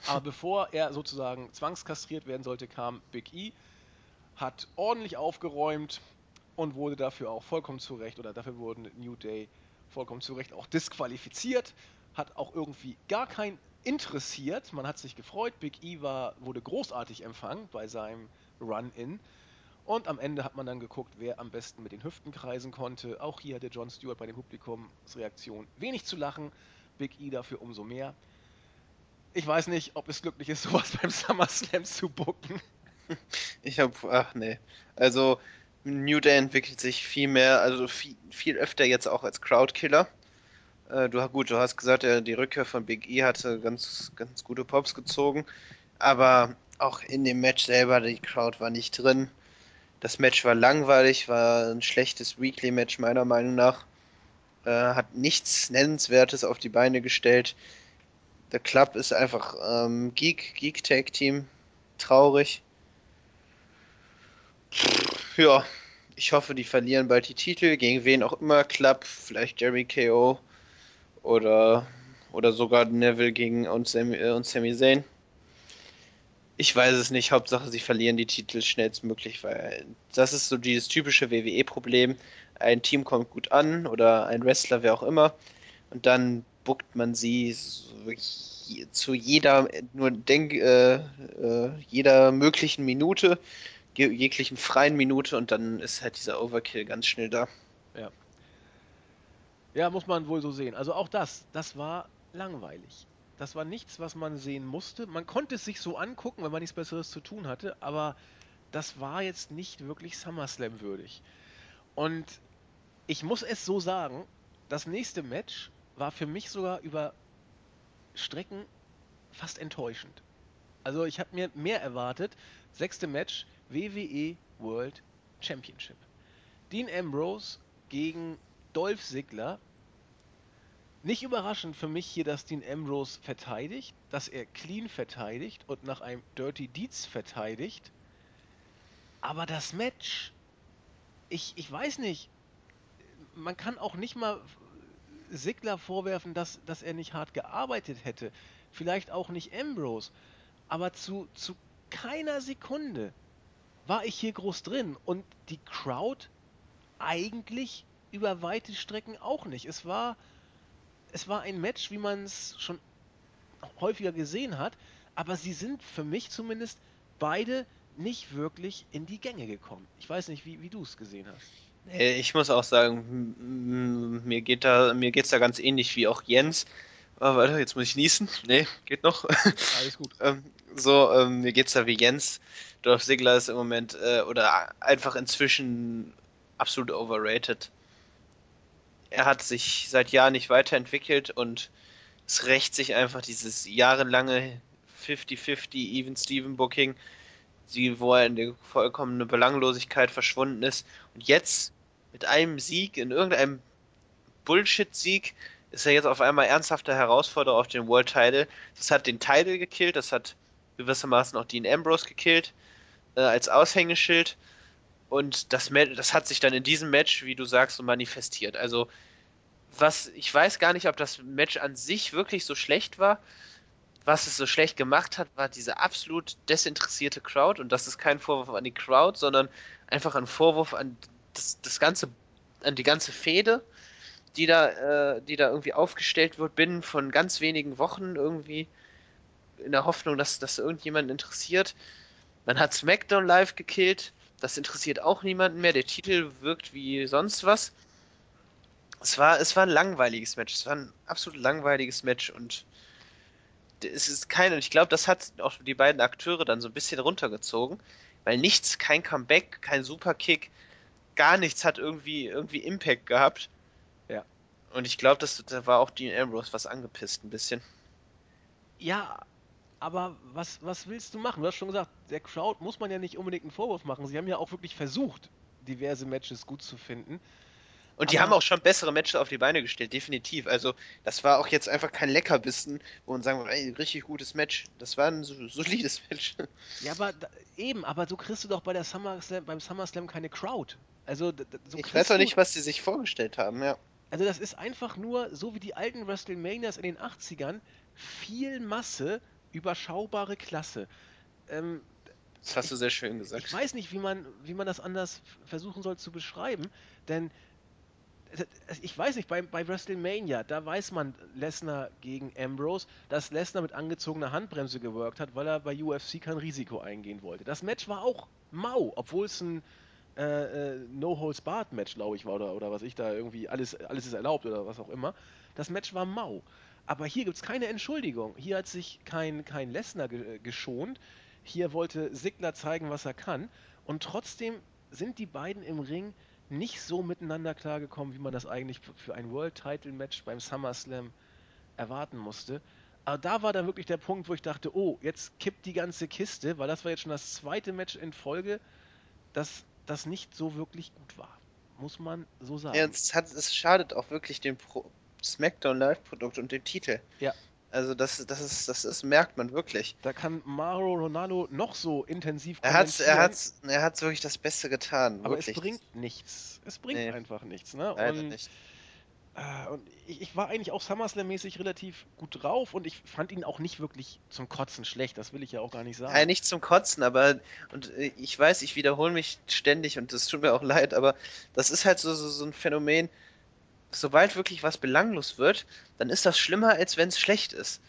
Aber bevor er sozusagen zwangskastriert werden sollte, kam Big E, hat ordentlich aufgeräumt und wurde dafür auch vollkommen zu Recht, oder dafür wurden New Day vollkommen zu Recht auch disqualifiziert. Hat auch irgendwie gar kein interessiert. Man hat sich gefreut. Big E war, wurde großartig empfangen bei seinem Run-In. Und am Ende hat man dann geguckt, wer am besten mit den Hüften kreisen konnte. Auch hier hatte Jon Stewart bei dem Publikumsreaktion wenig zu lachen. Big E dafür umso mehr. Ich weiß nicht, ob es glücklich ist, sowas beim SummerSlam zu bucken. Ich hab, ach nee. Also, New Day entwickelt sich viel mehr, also viel, viel öfter jetzt auch als Crowdkiller. Äh, du, gut, du hast gesagt, ja, die Rückkehr von Big E hatte ganz, ganz gute Pops gezogen. Aber auch in dem Match selber, die Crowd war nicht drin. Das Match war langweilig, war ein schlechtes Weekly-Match meiner Meinung nach. Äh, hat nichts Nennenswertes auf die Beine gestellt. Der Club ist einfach ähm, Geek, Geek Tag Team. Traurig. Ja, ich hoffe, die verlieren bald die Titel. Gegen wen auch immer. Club, vielleicht Jerry KO. Oder, oder sogar Neville gegen und Sami, äh, und Sami Zayn. Ich weiß es nicht. Hauptsache, sie verlieren die Titel schnellstmöglich, weil das ist so dieses typische WWE-Problem. Ein Team kommt gut an oder ein Wrestler, wer auch immer, und dann buckt man sie zu jeder nur denk äh, äh, jeder möglichen Minute, jeglichen freien Minute und dann ist halt dieser Overkill ganz schnell da. Ja. Ja, muss man wohl so sehen. Also auch das, das war langweilig. Das war nichts, was man sehen musste. Man konnte es sich so angucken, wenn man nichts Besseres zu tun hatte, aber das war jetzt nicht wirklich SummerSlam würdig. Und ich muss es so sagen, das nächste Match war für mich sogar über Strecken fast enttäuschend. Also ich habe mir mehr erwartet. Sechste Match, WWE World Championship. Dean Ambrose gegen Dolph Ziggler nicht überraschend für mich hier, dass Dean Ambrose verteidigt, dass er clean verteidigt und nach einem Dirty Deeds verteidigt. Aber das Match, ich, ich weiß nicht, man kann auch nicht mal Sigler vorwerfen, dass, dass er nicht hart gearbeitet hätte. Vielleicht auch nicht Ambrose. Aber zu, zu keiner Sekunde war ich hier groß drin. Und die Crowd eigentlich über weite Strecken auch nicht. Es war es war ein Match, wie man es schon häufiger gesehen hat, aber sie sind für mich zumindest beide nicht wirklich in die Gänge gekommen. Ich weiß nicht, wie, wie du es gesehen hast. Ich muss auch sagen, mir geht da, mir geht's da ganz ähnlich wie auch Jens. Oh, warte, jetzt muss ich niesen. Nee, geht noch. Alles gut. ähm, so, ähm, mir geht's da wie Jens. Dorf Sigler ist im Moment, äh, oder einfach inzwischen absolut overrated er hat sich seit Jahren nicht weiterentwickelt und es rächt sich einfach dieses jahrelange 50-50 Even Steven Booking, die, wo er in die vollkommene Belanglosigkeit verschwunden ist. Und jetzt mit einem Sieg, in irgendeinem Bullshit-Sieg, ist er jetzt auf einmal ernsthafter Herausforderer auf den World Title. Das hat den Title gekillt, das hat gewissermaßen auch Dean Ambrose gekillt, äh, als Aushängeschild. Und das, das hat sich dann in diesem Match, wie du sagst, so manifestiert. Also, was, ich weiß gar nicht, ob das Match an sich wirklich so schlecht war. Was es so schlecht gemacht hat, war diese absolut desinteressierte Crowd. Und das ist kein Vorwurf an die Crowd, sondern einfach ein Vorwurf an das, das ganze, an die ganze Fehde, die da, äh, die da irgendwie aufgestellt wird, binnen von ganz wenigen Wochen irgendwie. In der Hoffnung, dass das irgendjemanden interessiert. Man hat SmackDown live gekillt das interessiert auch niemanden mehr. Der Titel wirkt wie sonst was. Es war, es war ein langweiliges Match. Es war ein absolut langweiliges Match und es ist kein, und ich glaube, das hat auch die beiden Akteure dann so ein bisschen runtergezogen, weil nichts, kein Comeback, kein Superkick, gar nichts hat irgendwie, irgendwie Impact gehabt. Ja. Und ich glaube, da war auch Dean Ambrose was angepisst ein bisschen. Ja, aber was, was willst du machen? Du hast schon gesagt, der Crowd muss man ja nicht unbedingt einen Vorwurf machen. Sie haben ja auch wirklich versucht, diverse Matches gut zu finden. Und die haben auch schon bessere Matches auf die Beine gestellt, definitiv. Also, das war auch jetzt einfach kein Leckerbissen, wo man sagen ey, richtig gutes Match. Das war ein solides Match. Ja, aber da, eben, aber so kriegst du doch bei der SummerSlam, beim SummerSlam keine Crowd. Also, so ich weiß auch nicht, was sie sich vorgestellt haben, ja. Also das ist einfach nur, so wie die alten WrestleManias in den 80ern, viel Masse, überschaubare Klasse. Ähm, Das hast du sehr schön ich gesagt. weiß nicht, wie man, wie man das anders versuchen soll zu beschreiben, denn ich weiß nicht, bei, bei WrestleMania, da weiß man Lesnar gegen Ambrose, dass Lesnar mit angezogener Handbremse geworkt hat, weil er bei UFC kein Risiko eingehen wollte. Das Match war auch mau, obwohl es ein äh, äh, No-Holds-Barred-Match, glaube ich, war, oder, oder was ich da irgendwie, alles, alles ist erlaubt oder was auch immer. Das Match war mau. Aber hier gibt es keine Entschuldigung. Hier hat sich kein, kein Lesnar ge äh, geschont. Hier wollte Sigler zeigen, was er kann. Und trotzdem sind die beiden im Ring nicht so miteinander klargekommen, wie man das eigentlich für ein World-Title-Match beim SummerSlam erwarten musste. Aber da war dann wirklich der Punkt, wo ich dachte, oh, jetzt kippt die ganze Kiste, weil das war jetzt schon das zweite Match in Folge, das, das nicht so wirklich gut war. Muss man so Ja, sagen. es, hat, es schadet auch wirklich dem Pro SmackDown Live-Produkt und dem Titel. Ja, Also das, das ist, das ist, merkt man wirklich. da kann Mauro Ronaldo noch so intensiv Er hat's, er hat's, er hat's wirklich das Beste getan, aber es wirklich. bringt nichts. Es bringt Nee. einfach nichts. Ne? Leider nicht. Äh, und ich, ich war eigentlich auch SummerSlam-mäßig relativ gut drauf und ich fand ihn auch nicht wirklich zum Kotzen schlecht, das will ich ja auch gar nicht sagen. Ja, nicht zum Kotzen, aber und äh, ich weiß, ich wiederhole mich ständig und das tut mir auch leid, aber das ist halt so, so, so ein Phänomen, sobald wirklich was belanglos wird, dann ist das schlimmer, als wenn es schlecht ist.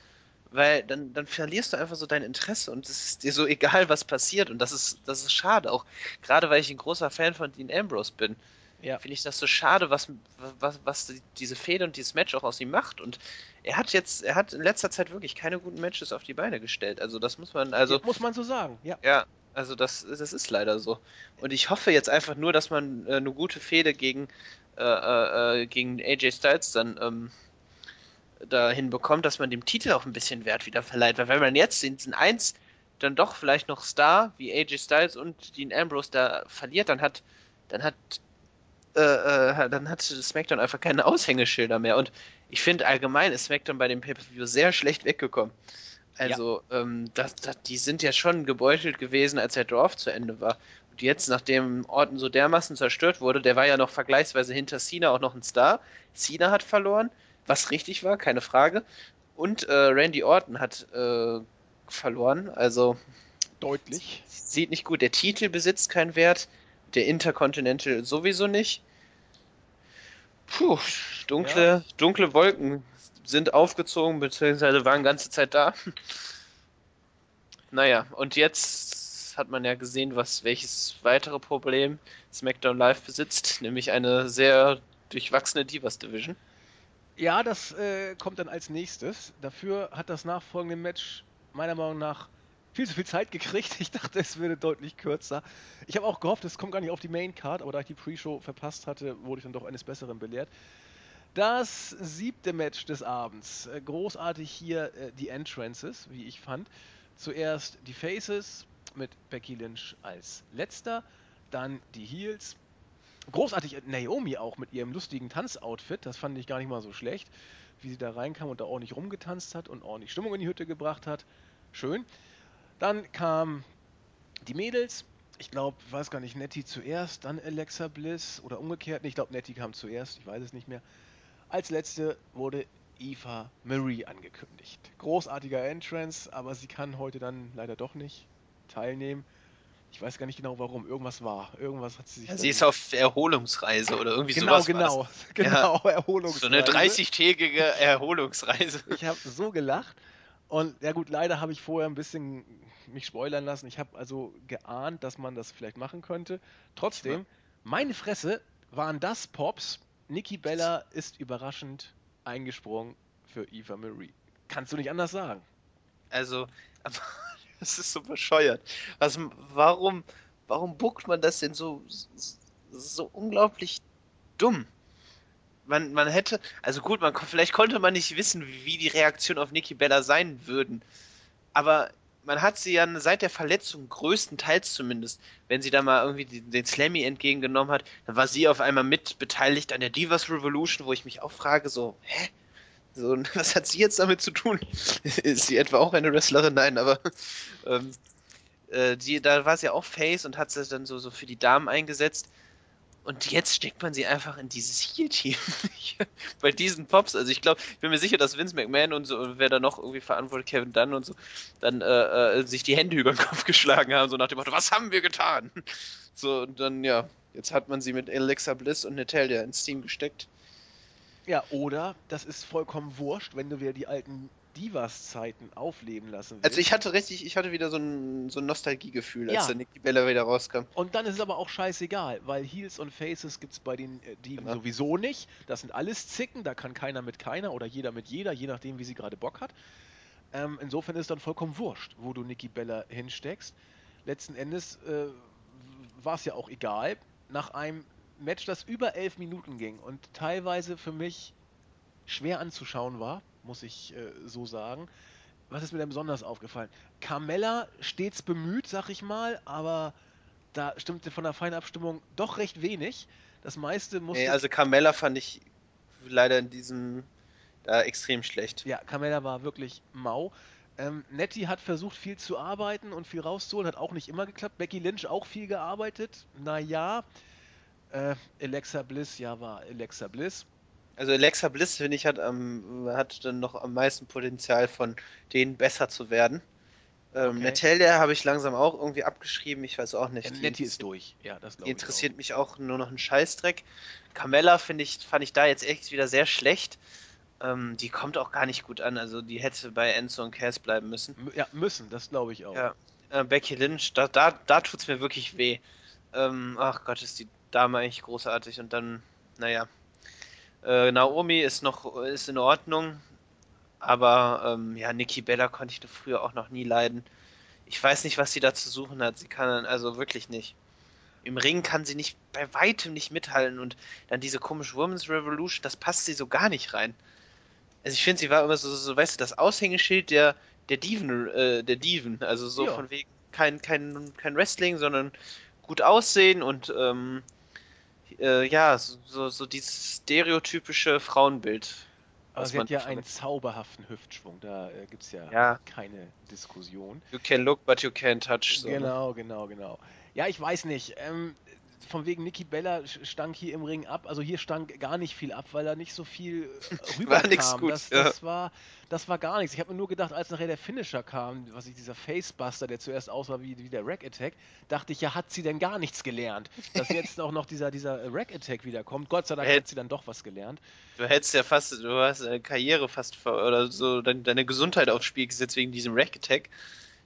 Weil dann, dann verlierst du einfach so dein Interesse und es ist dir so egal, was passiert. Und das ist, das ist schade. Auch gerade weil ich ein großer Fan von Dean Ambrose bin, Ja, finde ich das so schade, was, was, was die- diese Fehde und dieses Match auch aus ihm macht. Und er hat jetzt, er hat in letzter Zeit wirklich keine guten Matches auf die Beine gestellt. Also das muss man, also ja, muss man so sagen. Ja, ja, also das, das ist leider so. Und ich hoffe jetzt einfach nur, dass man äh, eine gute Fehde gegen, äh, äh, äh, gegen AJ Styles dann ähm, da hinbekommt, dass man dem Titel auch ein bisschen Wert wieder verleiht. Weil wenn man jetzt in diesen eins dann doch vielleicht noch Star wie AJ Styles und Dean Ambrose da verliert, dann hat, dann hat, äh, äh, dann hat SmackDown einfach keine Aushängeschilder mehr. Und ich finde allgemein ist SmackDown bei dem Pay-Per-View sehr schlecht weggekommen. Also, ähm, das, das, die sind ja schon gebeutelt gewesen, als der Draft zu Ende war. Und jetzt, nachdem Orton so dermaßen zerstört wurde, der war ja noch vergleichsweise hinter Cena auch noch ein Star. Cena hat verloren, was richtig war, keine Frage. Und äh, Randy Orton hat äh, verloren. Also, deutlich. sieht nicht gut. Der Titel besitzt keinen Wert. Der Intercontinental sowieso nicht. Puh, dunkle, dunkle Wolken sind aufgezogen, beziehungsweise waren ganze Zeit da. Naja, und jetzt hat man ja gesehen, was welches weitere Problem SmackDown Live besitzt, nämlich eine sehr durchwachsene Divas Division. Ja, das äh, kommt dann als nächstes. Dafür hat das nachfolgende Match meiner Meinung nach viel zu viel Zeit gekriegt. Ich dachte, es würde deutlich kürzer. Ich habe auch gehofft, es kommt gar nicht auf die Main Card, aber da ich die Pre-Show verpasst hatte, wurde ich dann doch eines Besseren belehrt. Das siebte Match des Abends. Äh, großartig hier äh, die Entrances, wie ich fand. Zuerst die Faces mit Becky Lynch als letzter, dann die Heels. Großartig äh, Naomi auch mit ihrem lustigen Tanzoutfit, das fand ich gar nicht mal so schlecht, wie sie da reinkam und da ordentlich rumgetanzt hat und ordentlich Stimmung in die Hütte gebracht hat. Schön. Dann kamen die Mädels. Ich glaube, weiß gar nicht, Nettie zuerst, dann Alexa Bliss oder umgekehrt. Nee, ich glaube, Nettie kam zuerst, ich weiß es nicht mehr. Als letzte wurde Eva Marie angekündigt. Großartiger Entrance, aber sie kann heute dann leider doch nicht teilnehmen. Ich weiß gar nicht genau warum. Irgendwas war. Irgendwas hat sie sich. Ja, sie ist auf Erholungsreise oder irgendwie genau, sowas genau, das. genau, So Erholungsreise. eine 30-tägige Erholungsreise. Ich habe so gelacht. Und ja gut, leider habe ich vorher ein bisschen mich spoilern lassen. Ich habe also geahnt, dass man das vielleicht machen könnte. Trotzdem, meine Fresse, waren das Pops. Nikki Bella ist überraschend eingesprungen für Eva Marie. Kannst du nicht anders sagen. Also, das ist so bescheuert. Was, warum, warum buckt man das denn so, so unglaublich dumm? Man, man hätte, also gut, man, vielleicht konnte man nicht wissen, wie die Reaktion auf Nikki Bella sein würden. Aber man hat sie ja seit der Verletzung, größtenteils zumindest, wenn sie da mal irgendwie den, Slammy entgegengenommen hat, dann war sie auf einmal mit beteiligt an der Divas Revolution, wo ich mich auch frage, so, hä? So, was hat sie jetzt damit zu tun? Ist sie etwa auch eine Wrestlerin? Nein, aber ähm, äh, die, da war sie auch Face und hat sich dann so, so für die Damen eingesetzt. Und jetzt steckt man sie einfach in dieses Heal-Team. Bei diesen Pops. Also ich glaube, ich bin mir sicher, dass Vince McMahon und so, und wer da noch irgendwie verantwortet, Kevin Dunn und so, dann äh, äh, sich die Hände über den Kopf geschlagen haben, so nach dem Motto, was haben wir getan? So, und dann, ja, jetzt hat man sie mit Alexa Bliss und Natalia ins Team gesteckt. Ja, oder das ist vollkommen wurscht, wenn du wieder die alten Divas-Zeiten aufleben lassen willst. Also ich hatte richtig, ich hatte wieder so ein, so ein Nostalgiegefühl, als Ja. der Nikki Bella wieder rauskam. Und dann ist es aber auch scheißegal, weil Heels und Faces gibt es bei den äh, Diven Genau. sowieso nicht. Das sind alles Zicken, da kann keiner mit keiner oder jeder mit jeder, je nachdem, wie sie gerade Bock hat. Ähm, insofern ist dann vollkommen wurscht, wo du Nikki Bella hinsteckst. Letzten Endes äh, war es ja auch egal. Nach einem Match, das über elf Minuten ging und teilweise für mich schwer anzuschauen war, muss ich äh, so sagen. Was ist mir denn besonders aufgefallen? Carmella stets bemüht, sag ich mal, aber da stimmte von der Feinabstimmung doch recht wenig. Das meiste musste. Nee, also Carmella fand ich leider in diesem da extrem schlecht. ja, Carmella war wirklich mau. Ähm, Nettie hat versucht, viel zu arbeiten und viel rauszuholen, hat auch nicht immer geklappt. Becky Lynch auch viel gearbeitet. Naja. Äh, Alexa Bliss, ja, war Alexa Bliss. Also Alexa Bliss, finde ich, hat, am, hat dann noch am meisten Potenzial von denen besser zu werden. Ähm, Okay. Natalia habe ich langsam auch irgendwie abgeschrieben, ich weiß auch nicht. Ja, die Nettie ist durch. Ja, das glaube ich. interessiert mich auch nur noch ein Scheißdreck. Carmella finde ich, fand ich da jetzt echt wieder sehr schlecht. Ähm, die kommt auch gar nicht gut an, also die hätte bei Enzo und Cass bleiben müssen. Auch. Ja, müssen, das glaube ich auch. Ja. Äh, Becky Lynch, da, da, da tut es mir wirklich weh. Ähm, ach Gott, ist die Dame eigentlich großartig und dann, naja. Äh, Naomi ist noch ist in Ordnung, aber ähm, ja, Nikki Bella konnte ich früher auch noch nie leiden. Ich weiß nicht, was sie da zu suchen hat. Sie kann also wirklich nicht. Im Ring kann sie nicht bei weitem nicht mithalten und dann diese komische Women's Revolution, das passt sie so gar nicht rein. Also ich finde, sie war immer so, so, weißt du, das Aushängeschild der der Diven, äh, der Diven, also so Ja. von wegen kein kein kein Wrestling, sondern gut aussehen und ähm, äh, ja, so, so, dieses stereotypische Frauenbild. Aber sie hat ja einen zauberhaften Hüftschwung, da äh, gibt es ja, Ja. keine Diskussion. You can look, but you can't touch. So? Genau, genau, genau. Ja, ich weiß nicht. Ähm, von wegen Niki Bella stank hier im Ring ab. Also hier stank gar nicht viel ab, weil da nicht so viel äh, rüberkam. gut, das, ja. das, war, das war gar nichts. Ich habe mir nur gedacht, als nachher der Finisher kam, was ich dieser Facebuster, der zuerst aussah wie, wie der Rack Attack, dachte ich, ja, hat sie denn gar nichts gelernt. Dass jetzt auch noch dieser, dieser Rack Attack wiederkommt. Gott sei Dank Hätt- hat sie dann doch was gelernt. Du hättest ja fast, du hast deine Karriere fast oder so deine, deine Gesundheit aufs Spiel gesetzt wegen diesem Rack Attack.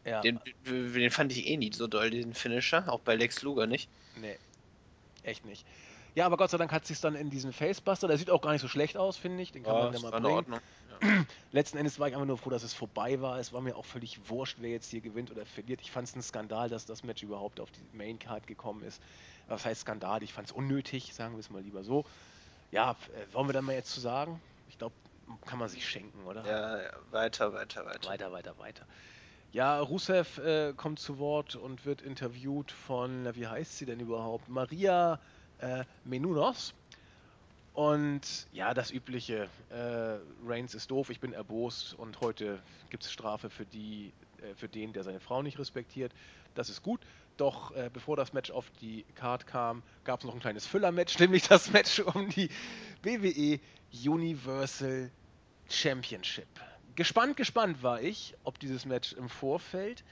Ja, Den, den fand ich eh nie so doll, diesen Finisher, auch bei Lex Luger nicht. nee, echt nicht. Ja, aber Gott sei Dank hat sie es dann in diesen Facebuster. Der sieht auch gar nicht so schlecht aus, finde ich. Den kann man ja mal bringen. Ordnung. Letzten Endes war ich einfach nur froh, dass es vorbei war. Es war mir auch völlig wurscht, wer jetzt hier gewinnt oder verliert. Ich fand es ein Skandal, dass das Match überhaupt auf die Main Card gekommen ist. Was heißt Skandal? Ich fand es unnötig, sagen wir es mal lieber so. Ja, äh, wollen wir dann mal jetzt zu sagen? Ich glaube, kann man sich schenken, oder? Ja, ja, weiter, weiter, weiter. Weiter, weiter, weiter. Ja, Rusev äh, kommt zu Wort und wird interviewt von, na, wie heißt sie denn überhaupt? Maria äh, Menounos. Und ja, das übliche, äh, Reigns ist doof, ich bin erbost und heute gibt es Strafe für, die, äh, für den, der seine Frau nicht respektiert. Das ist gut. Doch äh, bevor das Match auf die Card kam, gab es noch ein kleines Füller-Match, nämlich das Match um die WWE Universal Championship. Gespannt, gespannt war ich, ob dieses Match im Vorfeld.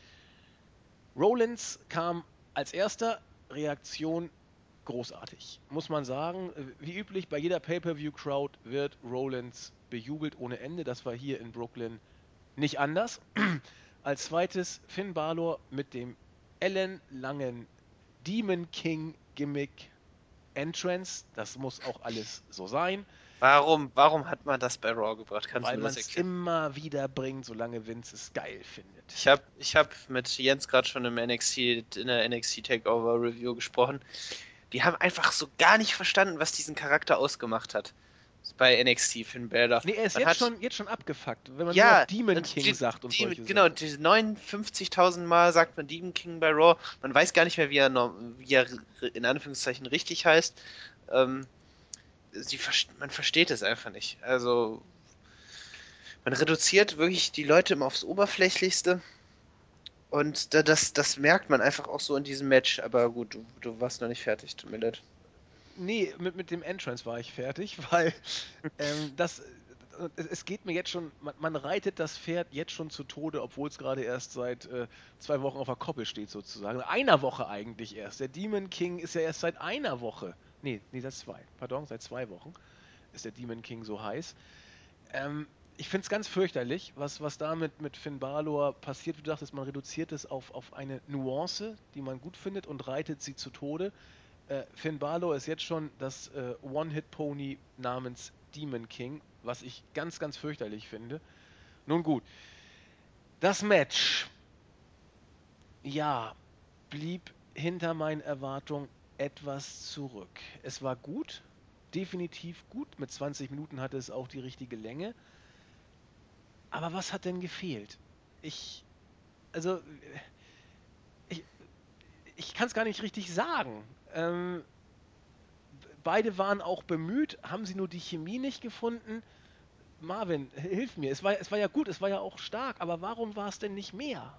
Rollins kam als erster, Reaktion großartig. Muss man sagen, wie üblich bei jeder Pay-Per-View-Crowd wird Rollins bejubelt ohne Ende. Das war hier in Brooklyn nicht anders. Als zweites Finn Balor mit dem ellenlangen Demon King Gimmick Entrance. Das muss auch alles so sein. Warum, warum hat man das bei Raw gebracht? Kannst weil man es immer wieder bringt, solange Vince es geil findet. Ich habe ich hab mit Jens gerade schon im NXT, in der NXT Takeover Review gesprochen. Die haben einfach so gar nicht verstanden, was diesen Charakter ausgemacht hat. Bei NXT, Finn Balor. Nee, er ist Man jetzt hat- schon, jetzt schon abgefuckt, wenn man Ja, Demon äh, King die- sagt und die, solche Genau, Sachen. diese 59.000 Mal sagt man Demon King bei Raw. Man weiß gar nicht mehr, wie er, wie er in Anführungszeichen richtig heißt. Ähm, sie, man versteht es einfach nicht. Also, man reduziert wirklich die Leute immer aufs Oberflächlichste. Und da, das, das merkt man einfach auch so in diesem Match. Aber gut, du, du warst noch nicht fertig, tut mir leid. Nee, mit, mit dem Entrance war ich fertig, weil ähm, das, es, geht mir jetzt schon, man, man reitet das Pferd jetzt schon zu Tode, obwohl es gerade erst seit äh, zwei Wochen auf der Koppel steht sozusagen. Einer Woche eigentlich erst. Der Demon King ist ja erst seit einer Woche. Nee, nee, seit zwei. Pardon, seit zwei Wochen ist der Demon King so heiß. Ähm, ich finde es ganz fürchterlich, was, was da mit, mit Finn Balor passiert. Du dachtest, man reduziert es auf, auf eine Nuance, die man gut findet und reitet sie zu Tode. Äh, Finn Balor ist jetzt schon das äh, One-Hit-Pony namens Demon King, was ich ganz, ganz fürchterlich finde. Nun gut, das Match, ja, blieb hinter meinen Erwartungen etwas zurück. Es war gut, definitiv gut. Mit 20 Minuten hatte es auch die richtige Länge. Aber was hat denn gefehlt? Ich, also, ich, ich kann es gar nicht richtig sagen. Ähm, beide waren auch bemüht, haben sie nur die Chemie nicht gefunden. Marvin, hilf mir. Es war, es war ja gut, es war ja auch stark, aber warum war es denn nicht mehr?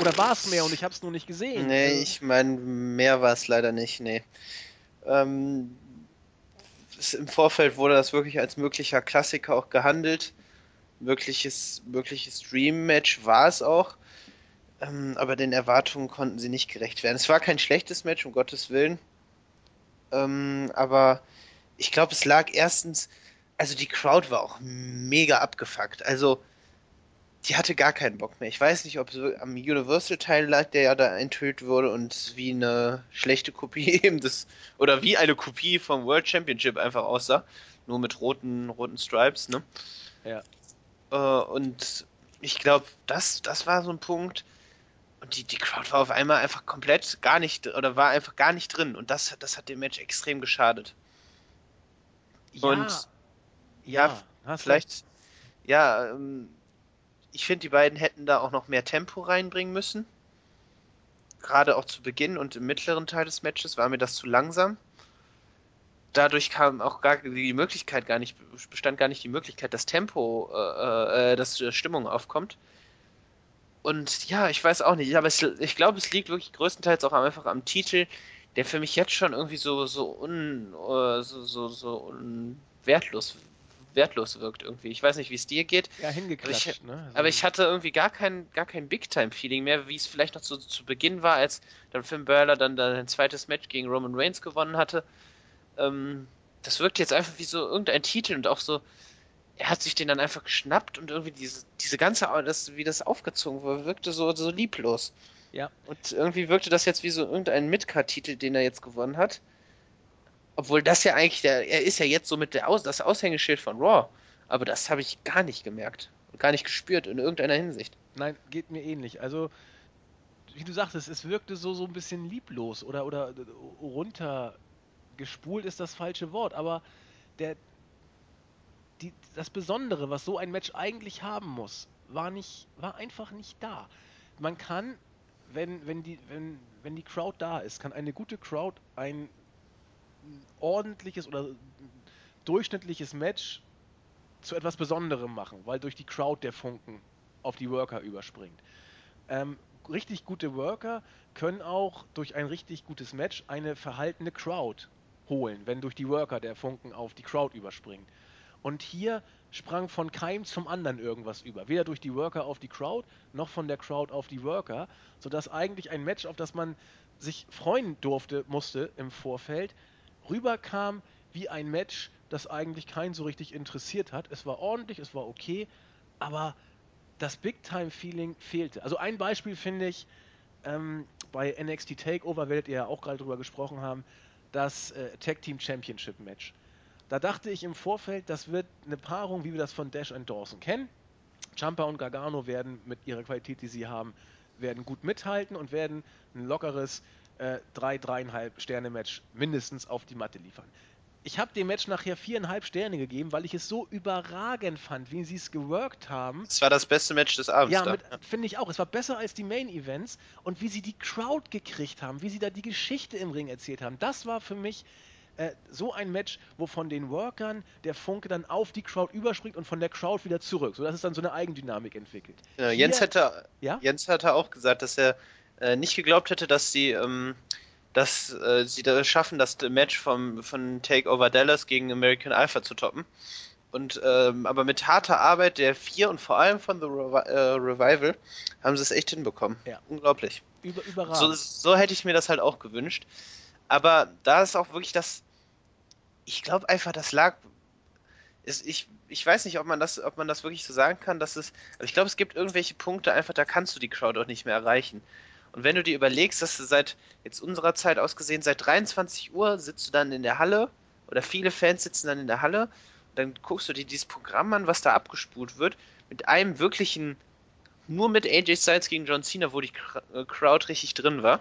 Oder war es mehr und ich habe es nur nicht gesehen? Nee, Also, ich meine, mehr war es leider nicht, nee. Ähm, es, Im Vorfeld wurde das wirklich als möglicher Klassiker auch gehandelt. Wirkliches, wirkliches Dream-Match war es auch. Ähm, aber den Erwartungen konnten sie nicht gerecht werden. Es war kein schlechtes Match, um Gottes Willen. Ähm, aber ich glaube, es lag erstens, also die Crowd war auch mega abgefuckt. Also, die hatte gar keinen Bock mehr. Ich weiß nicht, ob es am Universal-Teil lag, der ja da enthüllt wurde und wie eine schlechte Kopie eben des, oder wie eine Kopie vom World Championship einfach aussah. Nur mit roten, roten Stripes, ne? ja. Äh, und ich glaube, das, das war so ein Punkt. Und die, die Crowd war auf einmal einfach komplett gar nicht, oder war einfach gar nicht drin. Und das, das hat dem Match extrem geschadet. Ja, Und ja, ja, vielleicht, ja, ähm, ich finde, die beiden hätten da auch noch mehr Tempo reinbringen müssen. Gerade auch zu Beginn und im mittleren Teil des Matches war mir das zu langsam. Dadurch kam auch gar die Möglichkeit gar nicht, bestand gar nicht die Möglichkeit, dass Tempo, äh, äh, dass Stimmung aufkommt. Und ja, ich weiß auch nicht, aber es, ich glaube, es liegt wirklich größtenteils auch einfach am Titel, der für mich jetzt schon irgendwie so, so, un, äh, so, so, so un wertlos, wertlos wirkt irgendwie. Ich weiß nicht, wie es dir geht, Ja, aber ich, hingeklatscht, ne? aber So, ich hatte irgendwie gar kein, gar kein Big-Time-Feeling mehr, wie es vielleicht noch so zu Beginn war, als dann Finn Balor dann ein zweites Match gegen Roman Reigns gewonnen hatte. Ähm, das wirkt jetzt einfach wie so irgendein Titel und auch so, er hat sich den dann einfach geschnappt und irgendwie diese, diese ganze, das, wie das aufgezogen wurde, wirkte so, so lieblos. ja, Und irgendwie wirkte das jetzt wie so irgendein Midcard-Titel, den er jetzt gewonnen hat. Obwohl das ja eigentlich, der, er ist ja jetzt so mit der Aus, das Aushängeschild von Raw. Aber das habe ich gar nicht gemerkt. Und gar nicht gespürt in irgendeiner Hinsicht. nein, geht mir ähnlich. Also, wie du sagtest, es wirkte so, so ein bisschen lieblos oder, oder runtergespult ist das falsche Wort, aber der, die, das Besondere, was so ein Match eigentlich haben muss, war nicht, war einfach nicht da. Man kann, wenn, wenn die, wenn, wenn die Crowd da ist, kann eine gute Crowd ein ordentliches oder durchschnittliches Match zu etwas Besonderem machen, weil durch die Crowd der Funken auf die Worker überspringt. Ähm, richtig gute Worker können auch durch ein richtig gutes Match eine verhaltene Crowd holen, wenn durch die Worker der Funken auf die Crowd überspringt. Und hier sprang von keinem zum anderen irgendwas über. Weder durch die Worker auf die Crowd, noch von der Crowd auf die Worker, sodass eigentlich ein Match, auf das man sich freuen durfte, musste im Vorfeld, rüberkam wie ein Match, das eigentlich keinen so richtig interessiert hat. Es war ordentlich, es war okay, aber das Big-Time-Feeling fehlte. Also ein Beispiel finde ich, ähm, bei NXT Takeover werdet ihr ja auch gerade drüber gesprochen haben, das äh, Tag Team Championship Match. Da dachte ich im Vorfeld, das wird eine Paarung, wie wir das von Dash und Dawson kennen. Champa und Gargano werden mit ihrer Qualität, die sie haben, werden gut mithalten und werden ein lockeres äh, 3, 3,5 Sterne Match mindestens auf die Matte liefern. Ich habe dem Match nachher viereinhalb Sterne gegeben, weil ich es so überragend fand, wie sie es geworkt haben. Das war das beste Match des Abends Ja, mit, finde ich auch. Es war besser als die Main Events und wie sie die Crowd gekriegt haben, wie sie da die Geschichte im Ring erzählt haben. Das war für mich äh, so ein Match, wo von den Workern der Funke dann auf die Crowd überspringt und von der Crowd wieder zurück, sodass es dann so eine Eigendynamik entwickelt. Genau, Jens Hier, hätte, ja, Jens hatte auch gesagt, dass er äh, nicht geglaubt hätte, dass sie, ähm, dass äh, sie das schaffen, das Match vom, von Takeover Dallas gegen American Alpha zu toppen. Und ähm, aber mit harter Arbeit der vier und vor allem von The Revi äh, Revival haben sie es echt hinbekommen. Ja. Unglaublich. Über, überragend. So, so hätte ich mir das halt auch gewünscht. Aber da ist auch wirklich das. Ich glaube einfach, das lag. Ist, ich, ich weiß nicht, ob man das, ob man das wirklich so sagen kann, dass es. Aber ich glaube, es gibt irgendwelche Punkte, einfach, da kannst du die Crowd auch nicht mehr erreichen. Und wenn du dir überlegst, dass du seit jetzt unserer Zeit aus gesehen, seit 23 Uhr sitzt du dann in der Halle, oder viele Fans sitzen dann in der Halle, dann guckst du dir dieses Programm an, was da abgespult wird, mit einem wirklichen, nur mit AJ Styles gegen John Cena, wo die Crowd richtig drin war,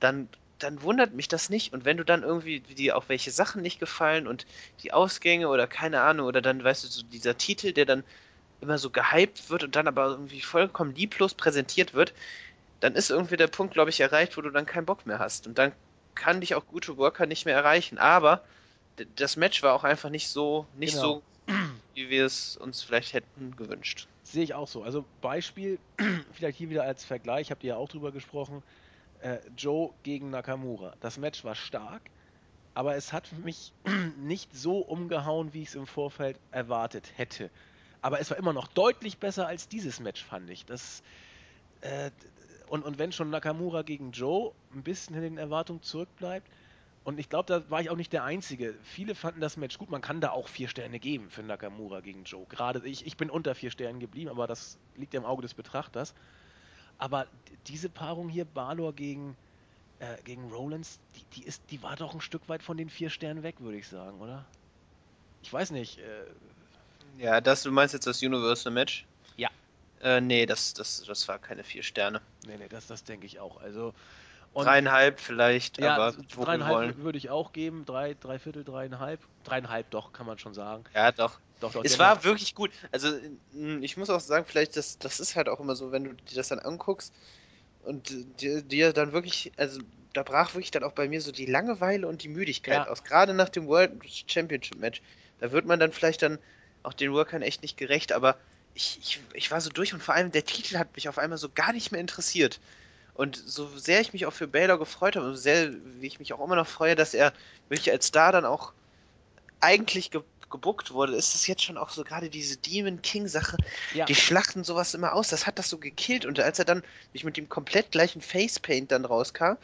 dann dann wundert mich das nicht. Und wenn du dann irgendwie dir auch welche Sachen nicht gefallen und die Ausgänge oder keine Ahnung, oder dann, weißt du, so dieser Titel, der dann immer so gehypt wird und dann aber irgendwie vollkommen lieblos präsentiert wird, dann ist irgendwie der Punkt, glaube ich, erreicht, wo du dann keinen Bock mehr hast. Und dann kann dich auch gute Worker nicht mehr erreichen. Aber das Match war auch einfach nicht so, nicht Genau. so, wie wir es uns vielleicht hätten gewünscht. Sehe ich auch so. Also Beispiel, vielleicht hier wieder als Vergleich, habt ihr ja auch drüber gesprochen, äh, Joe gegen Nakamura. Das Match war stark, aber es hat mich nicht so umgehauen, wie ich es im Vorfeld erwartet hätte. Aber es war immer noch deutlich besser als dieses Match, fand ich. Das, äh, und, und wenn schon Nakamura gegen Joe ein bisschen in den Erwartungen zurückbleibt, und ich glaube, da war ich auch nicht der Einzige. Viele fanden das Match gut. Man kann da auch vier Sterne geben für Nakamura gegen Joe. Gerade ich, ich bin unter vier Sternen geblieben, aber das liegt ja im Auge des Betrachters. Aber diese Paarung hier, Balor gegen, äh, gegen Rollins, die, die, ist, die war doch ein Stück weit von den vier Sternen weg, würde ich sagen, oder? Ich weiß nicht. Äh, Ja, das, du meinst jetzt das Universal Match? Ja. Äh, nee, das, das, das war keine vier Sterne. nee, nee, das, das denke ich auch. Also, und Dreieinhalb vielleicht, ja, aber dreieinhalb wollen. würde ich auch geben. Drei, drei Viertel, dreieinhalb. Dreieinhalb doch, kann man schon sagen. Ja, doch. Doch, doch. Es war haben- wirklich gut. Also, mh, ich muss auch sagen, vielleicht, das, das ist halt auch immer so, wenn du dir das dann anguckst und dir, dir dann wirklich, also, da brach wirklich dann auch bei mir so die Langeweile und die Müdigkeit Ja. aus. Gerade nach dem World Championship Match. Da wird man dann vielleicht dann auch den Workern echt nicht gerecht, aber ich, ich, ich war so durch und vor allem der Titel hat mich auf einmal so gar nicht mehr interessiert. Und so sehr ich mich auch für Baylor gefreut habe und so sehr, wie ich mich auch immer noch freue, dass er wirklich als Star dann auch eigentlich ge gebuckt wurde, ist es jetzt schon auch so gerade diese Demon King Sache. Ja. Die schlachten sowas immer aus. Das hat das so gekillt. Und als er dann nicht mit dem komplett gleichen Facepaint dann rauskam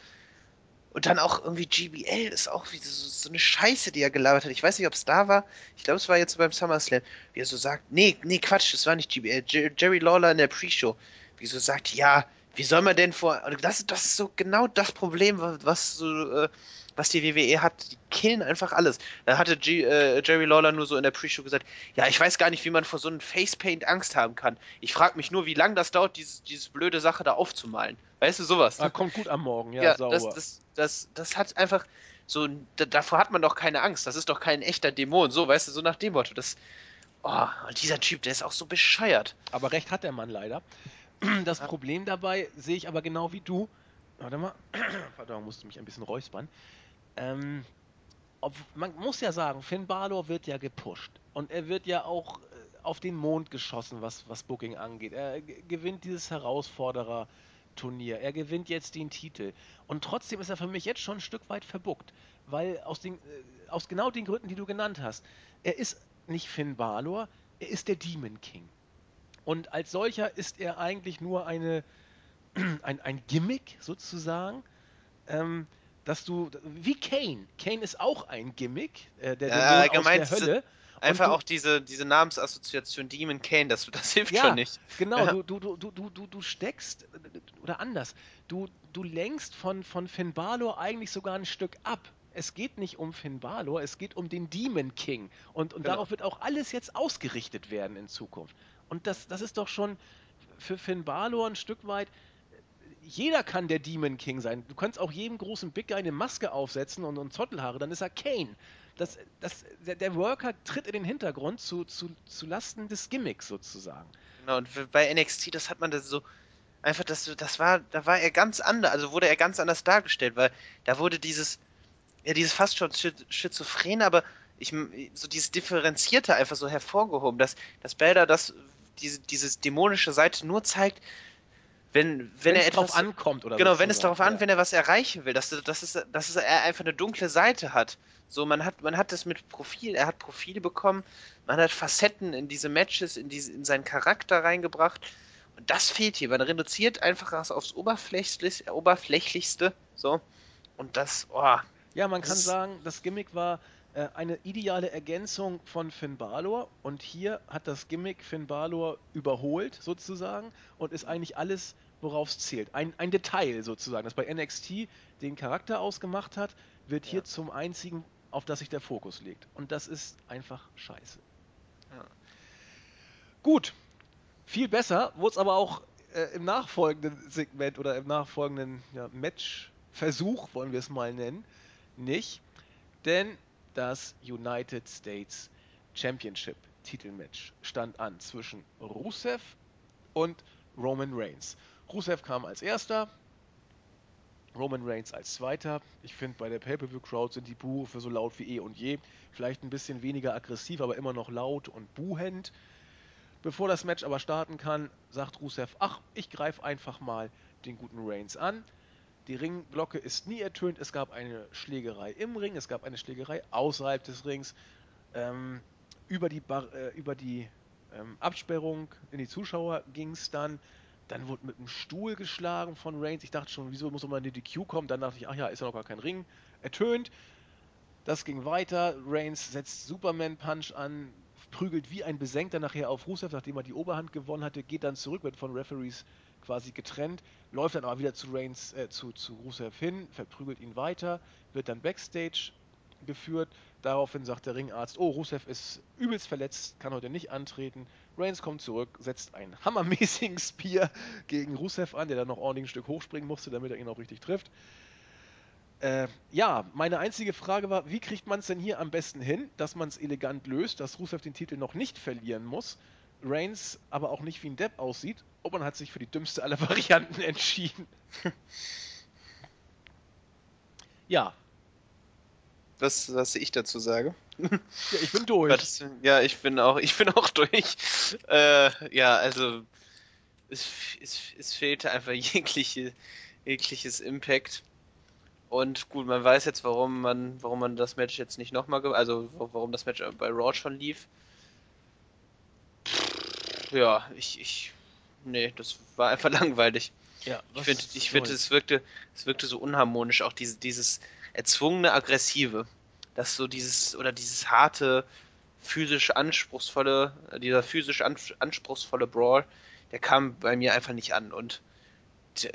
und dann auch irgendwie GBL ist auch wie so, so eine Scheiße, die er gelabert hat. Ich weiß nicht, ob es da war. Ich glaube, es war jetzt beim SummerSlam, wie er so sagt, nee, nee, Quatsch, das war nicht GBL. Jer Jerry Lawler in der Pre-Show, wie so sagt, ja, wie soll man denn vor. Und Das, das ist so genau das Problem, wa- was so, äh, was die WWE hat. Die killen einfach alles. Da hatte G, äh, Jerry Lawler nur so in der Pre-Show gesagt, ja, ich weiß gar nicht, wie man vor so einem Facepaint Angst haben kann. Ich frage mich nur, wie lange das dauert, dieses, diese blöde Sache da aufzumalen. Weißt du, sowas. Ah, kommt gut am Morgen, ja, Ja, sauber. das, das, das, das hat einfach so, da, davor hat man doch keine Angst. Das ist doch kein echter Dämon. So, weißt du, so nach dem Motto. Das, oh, und dieser Typ, der ist auch so bescheuert. Aber recht hat der Mann leider. Das Ja. Problem dabei sehe ich aber genau wie du. Warte mal. Pardon, musste mich ein bisschen räuspern. Ähm, ob, man muss ja sagen, Finn Balor wird ja gepusht. Und er wird ja auch äh, auf den Mond geschossen, was, was Booking angeht. Er gewinnt dieses Herausforderer-Turnier. Er gewinnt jetzt den Titel. Und trotzdem ist er für mich jetzt schon ein Stück weit verbuckt. Weil aus, den, äh, aus genau den Gründen, die du genannt hast. Er ist nicht Finn Balor, er ist der Demon King. Und als solcher ist er eigentlich nur eine, ein, ein Gimmick sozusagen, ähm, dass du, wie Kane. Kane ist auch ein Gimmick, äh, der Ja, allgemein aus der Hölle. Einfach auch diese, diese Namensassoziation Demon Kane, das, das hilft Ja, schon nicht. Genau, du, du, du, du, du, du, steckst, oder anders, du, du lenkst von, von Finn Balor eigentlich sogar ein Stück ab. Es geht nicht um Finn Balor, es geht um den Demon King. Und, und Genau. darauf wird auch alles jetzt ausgerichtet werden in Zukunft. Und das, das ist doch schon für Finn Balor ein Stück weit. Jeder kann der Demon King sein. Du kannst auch jedem großen Big Guy eine Maske aufsetzen und, und Zottelhaare, dann ist er Kane. Das, das, der, der Worker tritt in den Hintergrund zu, zu, zu Lasten des Gimmicks sozusagen. Genau, und bei NXT, das hat man das so, einfach, das, das war, da war er ganz anders, also wurde er ganz anders dargestellt, weil da wurde dieses, ja, dieses fast schon schi- schizophren, aber ich, so dieses Differenzierte einfach so hervorgehoben, dass, dass Belda das, diese, dieses dämonische Seite nur zeigt, wenn, wenn er etwas ankommt oder Genau, wenn es darauf an, ja. wenn er was erreichen will, dass, dass, es, dass er einfach eine dunkle Seite hat. So, man hat, man hat das mit Profil, er hat Profile bekommen, man hat Facetten in diese Matches, in, diese, in seinen Charakter reingebracht. Und das fehlt hier. Man reduziert einfach das aufs Oberflächlichste, Oberflächlichste. So. Und das, oh, Ja, man kann sagen, das Gimmick war äh, eine ideale Ergänzung von Finn Balor und hier hat das Gimmick Finn Balor überholt sozusagen und ist eigentlich alles, worauf es zählt. Ein, ein Detail sozusagen, das bei NXT den Charakter ausgemacht hat, wird hier Ja. zum einzigen, auf das sich der Fokus legt. Und das ist einfach scheiße. Ja. Gut, viel besser wurde es aber auch äh, im nachfolgenden Segment oder im nachfolgenden ja, Matchversuch, wollen wir es mal nennen, nicht. Denn das United States Championship Titelmatch stand an zwischen Rusev und Roman Reigns. Rusev kam als erster, Roman Reigns als zweiter. Ich finde, bei der Pay-Per-View-Crowd sind die Buhrufe so laut wie eh und je. Vielleicht ein bisschen weniger aggressiv, aber immer noch laut und buhend. Bevor das Match aber starten kann, sagt Rusev, ach, ich greife einfach mal den guten Reigns an. Die Ringglocke ist nie ertönt. Es gab eine Schlägerei im Ring, es gab eine Schlägerei außerhalb des Rings. Ähm, über die, Bar äh, über die ähm, Absperrung in die Zuschauer ging es dann. Dann wurde mit einem Stuhl geschlagen von Reigns. Ich dachte schon, wieso muss man in die DQ kommen? Dann dachte ich, ach ja, ist ja noch gar kein Ring. Ertönt. Das ging weiter. Reigns setzt Superman Punch an, prügelt wie ein Besenkter nachher auf Rusev, nachdem er die Oberhand gewonnen hatte, geht dann zurück, wird von Referees quasi getrennt, läuft dann aber wieder zu Reigns, äh, zu, zu Rusev hin, verprügelt ihn weiter, wird dann Backstage geführt. Daraufhin sagt der Ringarzt, oh, Rusev ist übelst verletzt, kann heute nicht antreten. Reigns kommt zurück, setzt einen hammermäßigen Spear gegen Rusev an, der dann noch ordentlich ein Stück hochspringen musste, damit er ihn auch richtig trifft. Äh, ja, meine einzige Frage war, wie kriegt man es denn hier am besten hin, dass man es elegant löst, dass Rusev den Titel noch nicht verlieren muss, Reigns aber auch nicht wie ein Depp aussieht, und man hat sich für die dümmste aller Varianten entschieden. ja, was, was ich dazu sage. ja, ich bin durch. Ja, ich bin auch, ich bin auch durch. Äh, ja, also es, es, es fehlte einfach jegliche, jegliches Impact. Und gut, man weiß jetzt, warum man, warum man das Match jetzt nicht nochmal, also warum das Match bei Raw schon lief. Ja, ich, ich, nee, das war einfach langweilig. ja, Ich finde, ich finde, es wirkte, es wirkte so unharmonisch, auch diese, dieses erzwungene Aggressive, das so dieses, oder dieses harte, physisch anspruchsvolle, äh, dieser physisch an, anspruchsvolle Brawl, der kam bei mir einfach nicht an und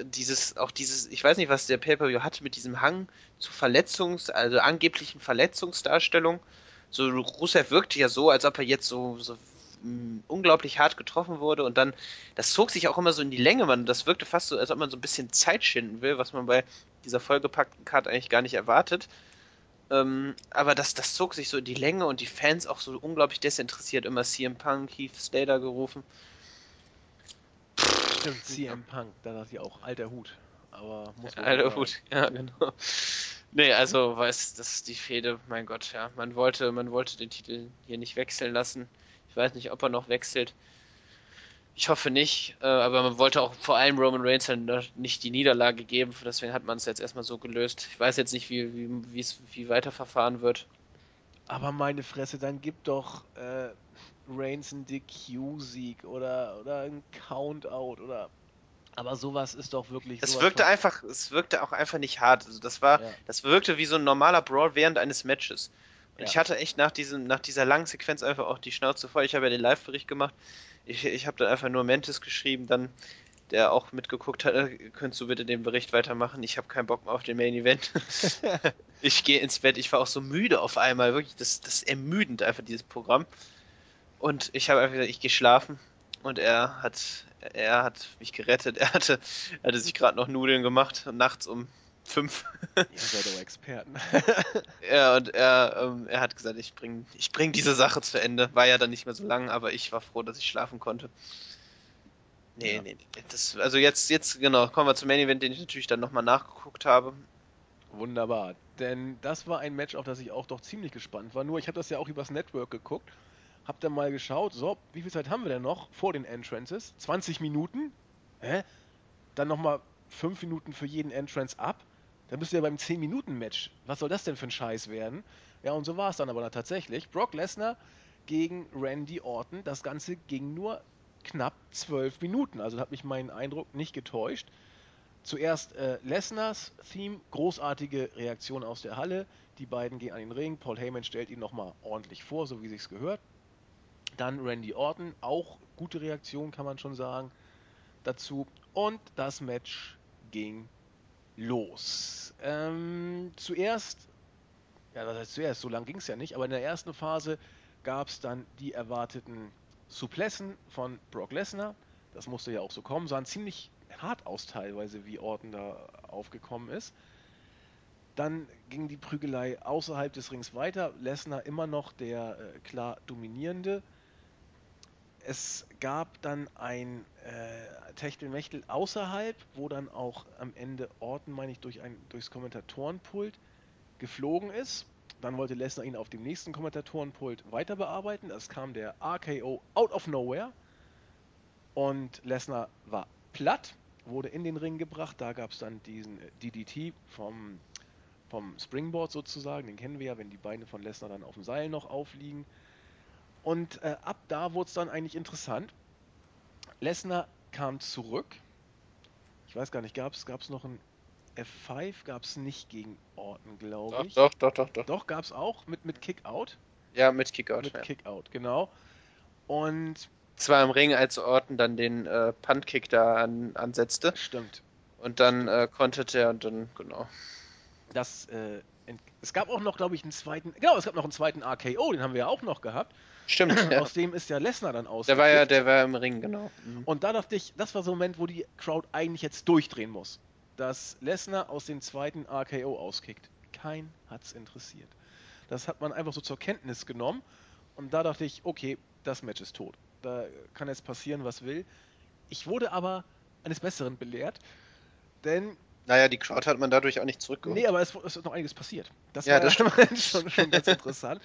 dieses, auch dieses, ich weiß nicht, was der Pay-Per-View hatte mit diesem Hang zu Verletzungs-, also angeblichen Verletzungsdarstellung. So, Rusev wirkte ja so, als ob er jetzt so, so mh, unglaublich hart getroffen wurde und dann, das zog sich auch immer so in die Länge, man, das wirkte fast so, als ob man so ein bisschen Zeit schinden will, was man bei dieser vollgepackten Card eigentlich gar nicht erwartet. Ähm, aber das, das zog sich so in die Länge und die Fans auch so unglaublich desinteressiert immer CM Punk, Heath Slater gerufen. Stimmt, CM Punk, da dachte ich auch, alter Hut. Aber muss wohl Alter. Hut, ja, genau. Nee, also, weiß, das ist die Fehde, mein Gott, ja. Man wollte, man wollte den Titel hier nicht wechseln lassen. Ich weiß nicht, ob er noch wechselt. Ich hoffe nicht, äh, aber man wollte auch vor allem Roman Reigns dann da nicht die Niederlage geben, deswegen hat man es jetzt erstmal so gelöst. Ich weiß jetzt nicht, wie, wie, wie es wie weiterverfahren wird. Aber meine Fresse, dann gib doch äh, Reigns einen DQ-Sieg oder, oder einen Countout oder. Aber sowas ist doch wirklich. Es wirkte einfach, es wirkte auch einfach nicht hart. Also das war, Ja. das wirkte wie so ein normaler Brawl während eines Matches. Und Ja. ich hatte echt nach diesem, nach dieser langen Sequenz einfach auch die Schnauze voll. Ich habe ja den Live-Bericht gemacht. Ich, ich habe dann einfach nur Mentis geschrieben, dann der auch mitgeguckt hat, äh, könntest du bitte den Bericht weitermachen? Ich habe keinen Bock mehr auf den Main Event. ich gehe ins Bett. Ich war auch so müde auf einmal, wirklich. Das, das ist ermüdend einfach dieses Programm. Und ich habe einfach gesagt, ich gehe schlafen. Und er hat, er hat mich gerettet. Er hatte, er hatte sich gerade noch Nudeln gemacht nachts um fünf. Ihr seid doch Experten. Ja, und er, ähm, er hat gesagt, ich bring, ich bring diese Sache zu Ende. War ja dann nicht mehr so lang, aber ich war froh, dass ich schlafen konnte. Nee, Ja. nee. Das, also jetzt, jetzt, genau, kommen wir zum Main Event, den ich natürlich dann nochmal nachgeguckt habe. Wunderbar. Denn das war ein Match, auf das ich auch doch ziemlich gespannt war. Nur ich habe das ja auch übers Network geguckt. Hab dann mal geschaut, so, wie viel Zeit haben wir denn noch vor den Entrances? 20 Minuten? Hä? dann nochmal fünf Minuten für jeden Entrance ab. Dann bist du ja beim 10-Minuten-Match. Was soll das denn für ein Scheiß werden? Ja, und so war es dann aber tatsächlich. Brock Lesnar gegen Randy Orton. Das Ganze ging nur knapp zwölf Minuten. Also hat mich mein Eindruck nicht getäuscht. Zuerst äh, Lesners Theme, großartige Reaktion aus der Halle. Die beiden gehen an den Ring. Paul Heyman stellt ihn nochmal ordentlich vor, so wie sich's gehört. Dann Randy Orton, auch gute Reaktion, kann man schon sagen, dazu. Und das Match ging los. Ähm, zuerst, ja, das heißt zuerst, so lang ging es ja nicht, aber in der ersten Phase gab es dann die erwarteten Suplessen von Brock Lesnar. Das musste ja auch so kommen. Sahen ziemlich hart aus teilweise, wie Orton da aufgekommen ist. Dann ging die Prügelei außerhalb des Rings weiter. Lesnar immer noch der äh, klar dominierende. Es gab dann ein äh, Techtelmechtel außerhalb, wo dann auch am Ende Orton, meine ich, durch ein, durchs Kommentatorenpult geflogen ist. Dann wollte Lesnar ihn auf dem nächsten Kommentatorenpult weiter bearbeiten. Es kam der RKO out of nowhere. Und Lesnar war platt, wurde in den Ring gebracht. Da gab es dann diesen äh, DDT vom, vom Springboard sozusagen. Den kennen wir ja, wenn die Beine von Lesnar dann auf dem Seil noch aufliegen. Und äh, ab da wurde es dann eigentlich interessant. Lesnar kam zurück. Ich weiß gar nicht, gab es noch ein F5? Gab es nicht gegen Orton, glaube ich. Doch, doch, doch, doch. Doch, gab es auch mit, mit Kick-Out. Ja, mit Kickout. Mit Ja. Kick-Out, genau. Und Zwar im Ring, als Orton dann den äh, Punt-Kick da an, ansetzte. stimmt, Und dann äh, konterte er und dann, genau. das, äh, es gab auch noch, glaube ich, einen zweiten, genau, es gab noch einen zweiten RKO, den haben wir ja auch noch gehabt. Stimmt, ja. Aus dem ist ja Lesnar dann aus. Der war ja, der war im Ring, genau. Mhm. Und da dachte ich, das war so ein Moment, wo die Crowd eigentlich jetzt durchdrehen muss. Dass Lesnar aus dem zweiten RKO auskickt. Kein hat's interessiert. Das hat man einfach so zur Kenntnis genommen. Und da dachte ich, okay, das Match ist tot. Da kann jetzt passieren, was will. Ich wurde aber eines Besseren belehrt. Denn, Naja, die Crowd hat man dadurch auch nicht zurückgeholt. nee, aber es, es ist noch einiges passiert. Das Ja, war das schon, schon ganz interessant.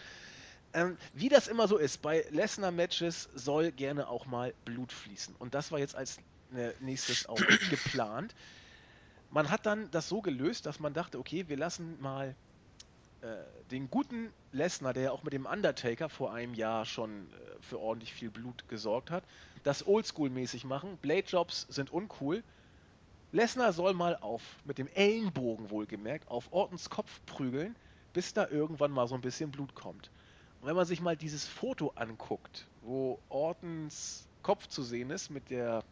Ähm, wie das immer so ist, bei Lesnar-Matches soll gerne auch mal Blut fließen. Und das war jetzt als äh, nächstes auch geplant. Man hat dann das so gelöst, dass man dachte, okay, wir lassen mal äh, den guten Lesnar, der ja auch mit dem Undertaker vor einem Jahr schon äh, für ordentlich viel Blut gesorgt hat, das Oldschool-mäßig machen. Blade Jobs sind uncool. Lesnar soll mal auf, mit dem Ellenbogen wohlgemerkt, auf Ortons Kopf prügeln, bis da irgendwann mal so ein bisschen Blut kommt. Und wenn man sich mal dieses Foto anguckt, wo Ortons Kopf zu sehen ist mit der,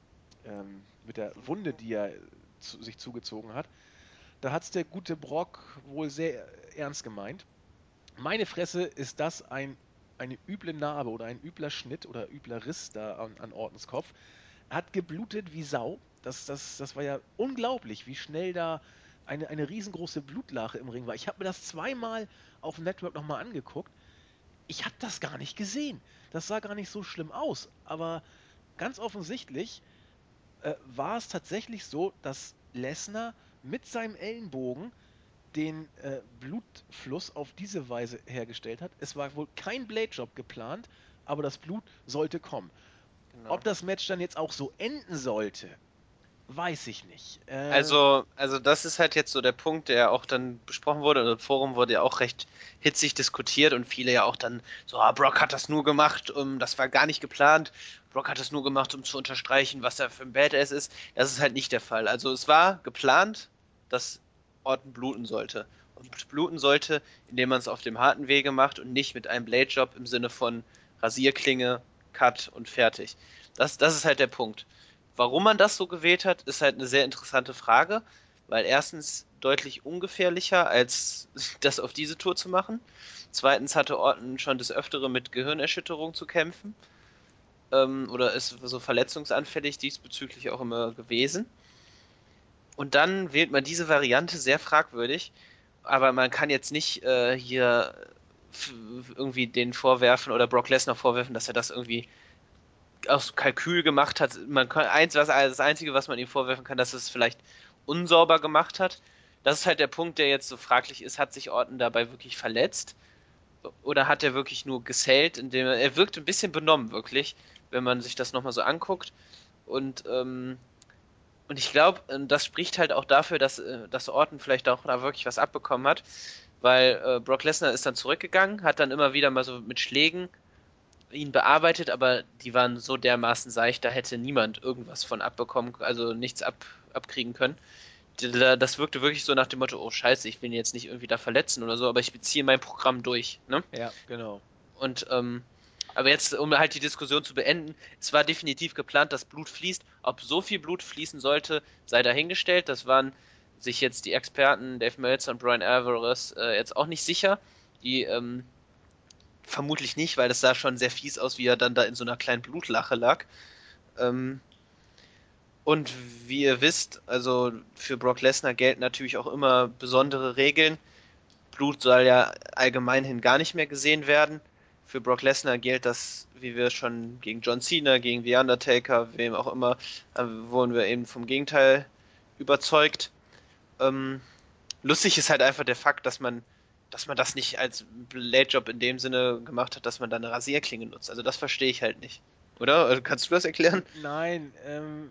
ähm, mit der Wunde, die er zu, sich zugezogen hat, da hat es der gute Brock wohl sehr ernst gemeint. Meine Fresse ist das ein, eine üble Narbe oder ein übler Schnitt oder übler Riss da an, an Ortons Kopf. Er hat geblutet wie Sau. Das, das, das war ja unglaublich, wie schnell da eine, eine riesengroße Blutlache im Ring war. Ich habe mir das zweimal auf dem Network nochmal angeguckt. Ich habe das gar nicht gesehen. Das sah gar nicht so schlimm aus. Aber ganz offensichtlich äh, war es tatsächlich so, dass Lesnar mit seinem Ellenbogen den äh, Blutfluss auf diese Weise hergestellt hat. Es war wohl kein Blade-Job geplant, aber das Blut sollte kommen. Genau. Ob das Match dann jetzt auch so enden sollte, weiß ich nicht. Äh, Also, also das ist halt jetzt so der Punkt, der auch dann besprochen wurde. Und Im Forum wurde ja auch recht hitzig diskutiert und viele ja auch dann so, ah, Brock hat das nur gemacht, um, das war gar nicht geplant. Brock hat das nur gemacht, um zu unterstreichen, was er für ein Badass ist. Das ist halt nicht der Fall. Also es war geplant, dass Orton bluten sollte. Und bluten sollte, indem man es auf dem harten Wege macht und nicht mit einem Blade-Job im Sinne von Rasierklinge, Cut und fertig. Das, das ist halt der Punkt. Warum man das so gewählt hat, ist halt eine sehr interessante Frage, weil erstens deutlich ungefährlicher, als das auf diese Tour zu machen. Zweitens hatte Orton schon des Öfteren mit Gehirnerschütterung zu kämpfen. Ähm, oder ist so verletzungsanfällig diesbezüglich auch immer gewesen. Und dann wählt man diese Variante sehr fragwürdig, aber man kann jetzt nicht äh, hier irgendwie den vorwerfen oder Brock Lesnar vorwerfen, dass er das irgendwie aus Kalkül gemacht hat. Man kann, eins, was, das Einzige, was man ihm vorwerfen kann, dass es vielleicht unsauber gemacht hat. Das ist halt der Punkt, der jetzt so fraglich ist. Hat sich Orton dabei wirklich verletzt? Oder hat er wirklich nur gesellt, indem er, er wirkt ein bisschen benommen, wirklich, wenn man sich das nochmal so anguckt. Und ähm, und ich glaube, das spricht halt auch dafür, dass, äh, dass Orton vielleicht auch da wirklich was abbekommen hat, weil äh, Brock Lesnar ist dann zurückgegangen, hat dann immer wieder mal so mit Schlägen ihn bearbeitet, aber die waren so dermaßen seicht, da hätte niemand irgendwas von abbekommen, also nichts ab, abkriegen können. Das wirkte wirklich so nach dem Motto, oh scheiße, ich will ihn jetzt nicht irgendwie da verletzen oder so, aber ich beziehe mein Programm durch. Ne? Ja, genau. Und ähm, aber jetzt, um halt die Diskussion zu beenden, es war definitiv geplant, dass Blut fließt. Ob so viel Blut fließen sollte, sei dahingestellt. Das waren sich jetzt die Experten Dave Meltzer und Brian Alvarez äh, jetzt auch nicht sicher. Die ähm, vermutlich nicht, weil das sah schon sehr fies aus, wie er dann da in so einer kleinen Blutlache lag. Ähm, und wie ihr wisst, also für Brock Lesnar gelten natürlich auch immer besondere Regeln. Blut soll ja allgemeinhin gar nicht mehr gesehen werden. Für Brock Lesnar gilt das, wie wir schon gegen John Cena, gegen The Undertaker, wem auch immer, äh, wurden wir eben vom Gegenteil überzeugt. Ähm, lustig ist halt einfach der Fakt, dass man, dass man das nicht als Blade-Job in dem Sinne gemacht hat, dass man da eine Rasierklinge nutzt. Also das verstehe ich halt nicht. Oder? Also kannst du das erklären? Nein, ähm,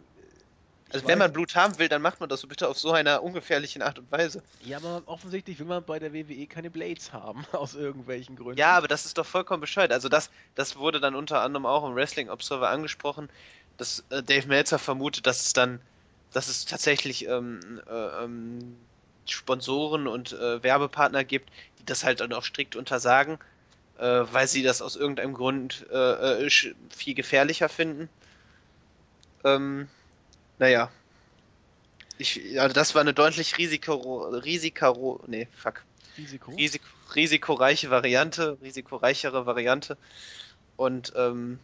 also wenn man Blut haben will, dann macht man das so bitte auf so einer ungefährlichen Art und Weise. Ja, aber offensichtlich will man bei der WWE keine Blades haben, aus irgendwelchen Gründen. Ja, aber das ist doch vollkommen bescheuert. Also das, das wurde dann unter anderem auch im Wrestling Observer angesprochen, dass äh, Dave Meltzer vermutet, dass es dann, dass es tatsächlich ähm, äh, ähm, Sponsoren und äh, Werbepartner gibt, die das halt dann auch strikt untersagen, äh, weil sie das aus irgendeinem Grund äh, äh, viel gefährlicher finden. Ähm, naja. Ich, also das war eine deutlich Risiko, Risiko, nee, fuck. Risiko? Risiko, risikoreiche Variante, risikoreichere Variante. Und ähm,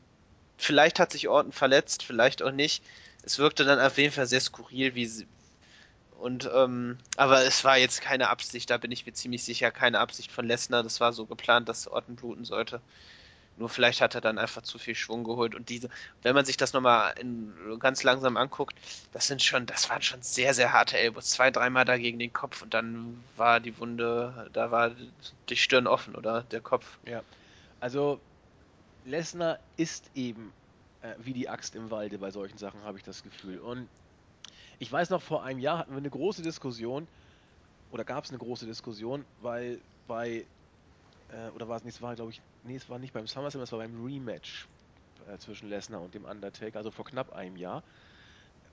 vielleicht hat sich Orton verletzt, vielleicht auch nicht. Es wirkte dann auf jeden Fall sehr skurril, wie sie. Und ähm, aber es war jetzt keine Absicht, da bin ich mir ziemlich sicher, keine Absicht von Lesnar. Das war so geplant, dass Orton bluten sollte. Nur vielleicht hat er dann einfach zu viel Schwung geholt. Und diese, wenn man sich das nochmal ganz langsam anguckt, das sind schon, das waren schon sehr, sehr harte Elbows. Zwei, dreimal da gegen den Kopf und dann war die Wunde, da war die Stirn offen oder der Kopf. Ja. Also Lesnar ist eben äh, wie die Axt im Walde bei solchen Sachen, habe ich das Gefühl. Und ich weiß noch, vor einem Jahr hatten wir eine große Diskussion, oder gab es eine große Diskussion, weil bei äh, oder war es nicht, es war glaube ich, nee, es war nicht beim SummerSlam, es war beim Rematch äh, zwischen Lesnar und dem Undertaker, also vor knapp einem Jahr.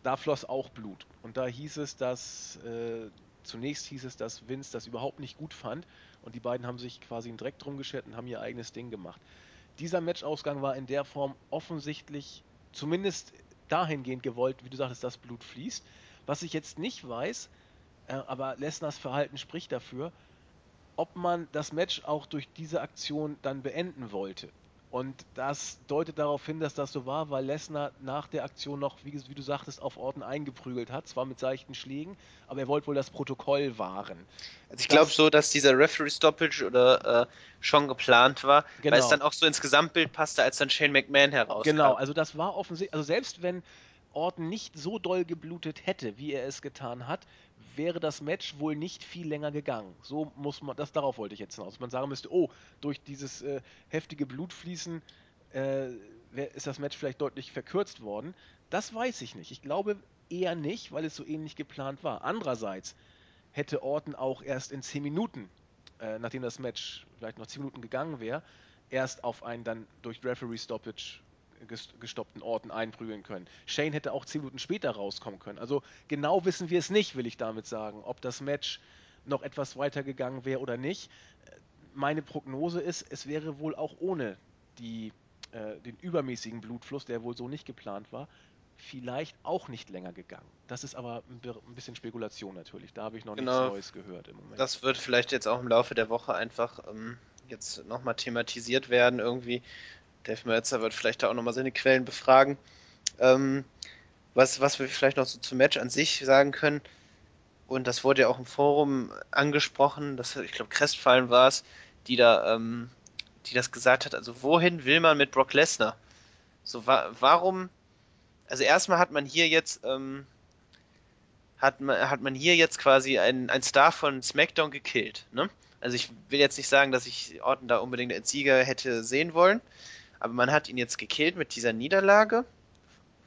Da floss auch Blut. Und da hieß es, dass, äh, zunächst hieß es, dass Vince das überhaupt nicht gut fand und die beiden haben sich quasi einen Dreck drum geschert und haben ihr eigenes Ding gemacht. Dieser Matchausgang war in der Form offensichtlich zumindest dahingehend gewollt, wie du sagtest, dass Blut fließt. Was ich jetzt nicht weiß, äh, aber Lesners Verhalten spricht dafür, ob man das Match auch durch diese Aktion dann beenden wollte. Und das deutet darauf hin, dass das so war, weil Lesnar nach der Aktion noch, wie, wie, du sagtest, auf Orten eingeprügelt hat, zwar mit seichten Schlägen, aber er wollte wohl das Protokoll wahren. Also ich glaube so, dass dieser Referee-Stoppage oder äh, schon geplant war, genau. weil es dann auch so ins Gesamtbild passte, als dann Shane McMahon herauskam. Genau, also das war offensichtlich, also selbst wenn Orton nicht so doll geblutet hätte, wie er es getan hat, wäre das Match wohl nicht viel länger gegangen. So muss man, das darauf wollte ich jetzt hinaus. Man sagen müsste, oh, durch dieses äh, heftige Blutfließen äh, ist das Match vielleicht deutlich verkürzt worden. Das weiß ich nicht. Ich glaube eher nicht, weil es so ähnlich geplant war. Andererseits hätte Orton auch erst in 10 Minuten, äh, nachdem das Match vielleicht noch 10 Minuten gegangen wäre, erst auf einen dann durch Referee Stoppage gestoppten Orten einprügeln können. Shane hätte auch zehn Minuten später rauskommen können. Also genau wissen wir es nicht, will ich damit sagen, ob das Match noch etwas weiter gegangen wäre oder nicht. Meine Prognose ist, es wäre wohl auch ohne die, äh, den übermäßigen Blutfluss, der wohl so nicht geplant war, vielleicht auch nicht länger gegangen. Das ist aber ein bisschen Spekulation natürlich. Da habe ich noch genau. nichts Neues gehört im Moment. Das wird vielleicht jetzt auch im Laufe der Woche einfach ähm, jetzt nochmal thematisiert werden irgendwie. Dave Meltzer wird vielleicht da auch nochmal seine Quellen befragen. Ähm, was, was wir vielleicht noch so zum Match an sich sagen können, und das wurde ja auch im Forum angesprochen, das, ich glaube, Crestfallen war es, die da, ähm, die das gesagt hat, also wohin will man mit Brock Lesnar? So, wa warum, also erstmal hat man hier jetzt, ähm, hat man, hat man hier jetzt quasi einen, einen Star von SmackDown gekillt, ne? Also ich will jetzt nicht sagen, dass ich Orton da unbedingt als Sieger hätte sehen wollen, aber man hat ihn jetzt gekillt mit dieser Niederlage.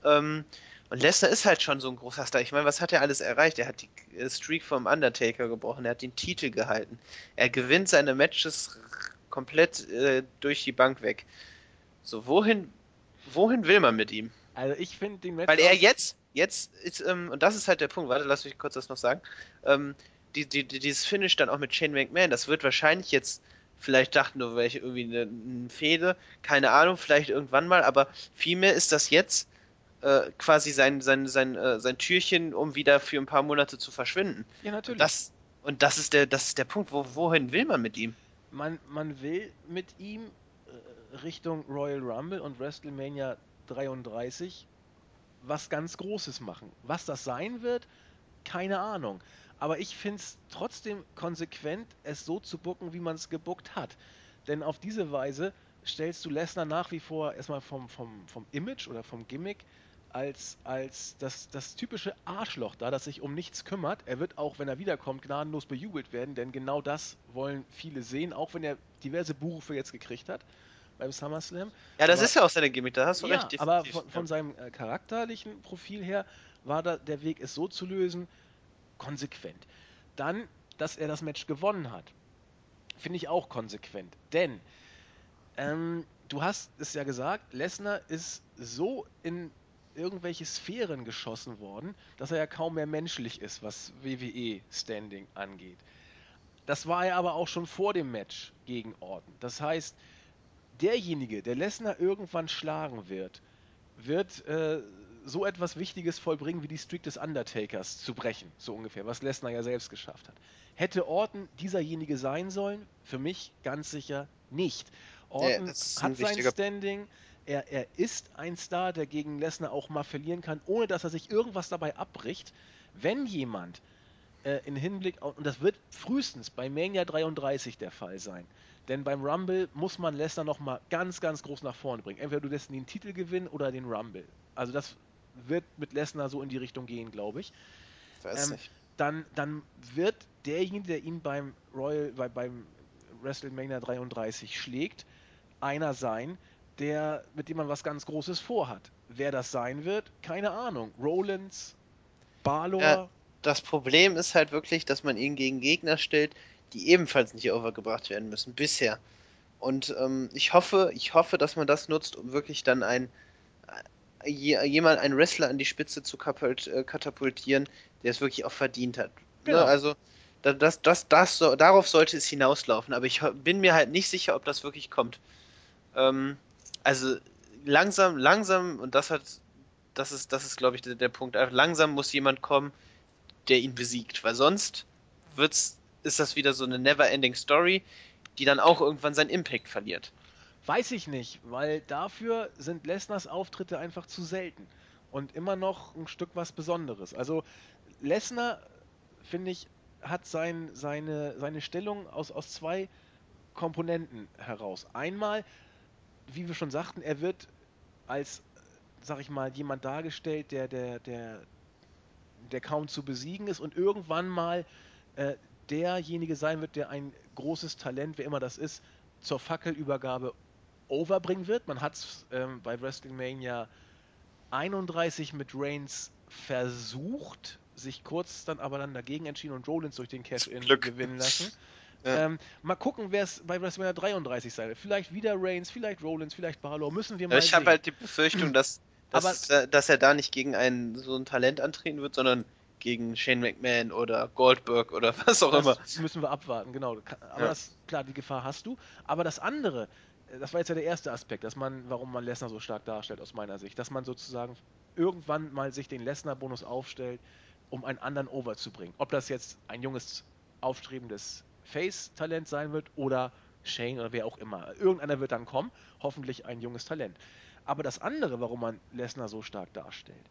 Ähm, Und Lesnar ist halt schon so ein großer Star. Ich meine, was hat er alles erreicht? Er hat die äh, Streak vom Undertaker gebrochen, er hat den Titel gehalten. Er gewinnt seine Matches komplett äh, durch die Bank weg. So, wohin, wohin will man mit ihm? Also ich finde den Match Weil er jetzt, jetzt ist, ähm, und das ist halt der Punkt, warte, lass mich kurz das noch sagen. Ähm, die, die, dieses Finish dann auch mit Shane McMahon, das wird wahrscheinlich jetzt, vielleicht dachten nur welche irgendwie eine, eine Fehde, keine Ahnung, vielleicht irgendwann mal, aber vielmehr ist das jetzt äh, quasi sein, sein, sein, äh, sein Türchen, um wieder für ein paar Monate zu verschwinden. Ja, natürlich. Und das, und das ist der, das ist der Punkt, wo, wohin will man mit ihm? Man, man will mit ihm äh, Richtung Royal Rumble und WrestleMania 33 was ganz Großes machen. Was das sein wird, keine Ahnung. Aber ich finde es trotzdem konsequent, es so zu bucken, wie man es gebuckt hat. Denn auf diese Weise stellst du Lesnar nach wie vor erstmal vom, vom, vom Image oder vom Gimmick als, als das, das typische Arschloch da, das sich um nichts kümmert. Er wird auch, wenn er wiederkommt, gnadenlos bejubelt werden, denn genau das wollen viele sehen, auch wenn er diverse Buchrufe jetzt gekriegt hat beim SummerSlam. Ja, das aber, ist ja auch seine Gimmick, da hast du ja, recht. Aber von, von seinem äh, charakterlichen Profil her war da der Weg, es so zu lösen, konsequent. Dann, dass er das Match gewonnen hat, finde ich auch konsequent. Denn ähm, du hast es ja gesagt, Lesnar ist so in irgendwelche Sphären geschossen worden, dass er ja kaum mehr menschlich ist, was WWE-Standing angeht. Das war er aber auch schon vor dem Match gegen Orton. Das heißt, derjenige, der Lesnar irgendwann schlagen wird, wird äh, so etwas Wichtiges vollbringen, wie die Streak des Undertakers zu brechen, so ungefähr, was Lesnar ja selbst geschafft hat. Hätte Orton dieserjenige sein sollen? Für mich ganz sicher nicht. Orton ja, hat sein Standing, er, er ist ein Star, der gegen Lesnar auch mal verlieren kann, ohne dass er sich irgendwas dabei abbricht. Wenn jemand äh, in Hinblick, auf, und das wird frühestens bei Mania 33 der Fall sein, denn beim Rumble muss man Lesnar nochmal ganz, ganz groß nach vorne bringen. Entweder du lässt ihn den Titel gewinnen oder den Rumble. Also das wird mit Lesnar so in die Richtung gehen, glaube ich. Ähm, dann, dann wird derjenige, der ihn beim Royal, bei, beim WrestleMania 33 schlägt, einer sein, der, mit dem man was ganz Großes vorhat. Wer das sein wird, keine Ahnung. Rollins, Balor. Ja, das Problem ist halt wirklich, dass man ihn gegen Gegner stellt, die ebenfalls nicht overgebracht werden müssen, bisher. Und ähm, ich hoffe, ich hoffe, dass man das nutzt, um wirklich dann ein jemand, einen Wrestler an die Spitze zu äh, katapultieren, der es wirklich auch verdient hat. Ne? Genau. Ne? Also das, das, das, so, darauf sollte es hinauslaufen, aber ich bin mir halt nicht sicher, ob das wirklich kommt. Ähm, also langsam, langsam, und das hat, das ist, das ist, glaube ich, der, der Punkt. Langsam muss jemand kommen, der ihn besiegt, weil sonst wird's, ist das wieder so eine never-ending Story, die dann auch irgendwann seinen Impact verliert. Weiß ich nicht, weil dafür sind Lesners Auftritte einfach zu selten und immer noch ein Stück was Besonderes. Also Lesnar, finde ich, hat sein, seine, seine Stellung aus, aus zwei Komponenten heraus. Einmal wie wir schon sagten, er wird als, sag ich mal, jemand dargestellt, der, der, der, der kaum zu besiegen ist und irgendwann mal äh, derjenige sein wird, der ein großes Talent, wer immer das ist, zur Fackelübergabe overbringen wird. Man hat es ähm, bei WrestleMania 31 mit Reigns versucht, sich kurz dann aber dann dagegen entschieden und Rollins durch den Cash-In gewinnen lassen. Ja. Ähm, mal gucken, wer es bei WrestleMania 33 sein wird. Vielleicht wieder Reigns, vielleicht Rollins, vielleicht Balor. Müssen wir mal Ich habe halt die Befürchtung, dass, dass, Aber, dass er da nicht gegen einen so ein Talent antreten wird, sondern gegen Shane McMahon oder Goldberg oder was auch das immer. Müssen wir abwarten, genau. Aber ja. das, klar, die Gefahr hast du. Aber das andere, äh, das war jetzt ja der erste Aspekt, dass man, warum man Lesnar so stark darstellt aus meiner Sicht, dass man sozusagen irgendwann mal sich den Lesnar-Bonus aufstellt, um einen anderen over zu bringen. Ob das jetzt ein junges, aufstrebendes Face-Talent sein wird oder Shane oder wer auch immer. Irgendeiner wird dann kommen, hoffentlich ein junges Talent. Aber das andere, warum man Lesnar so stark darstellt,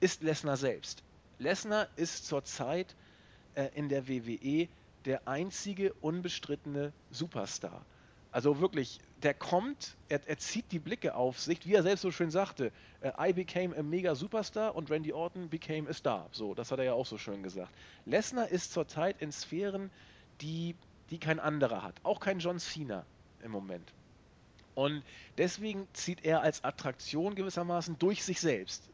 ist Lesnar selbst. Lesnar ist zurzeit äh, in der WWE der einzige unbestrittene Superstar. Also wirklich, der kommt, er, er, zieht die Blicke auf sich, wie er selbst so schön sagte, äh, I became a mega Superstar und Randy Orton became a star. So, das hat er ja auch so schön gesagt. Lesnar ist zurzeit in Sphären, die, die kein anderer hat. Auch kein John Cena im Moment. Und deswegen zieht er als Attraktion gewissermaßen durch sich selbst.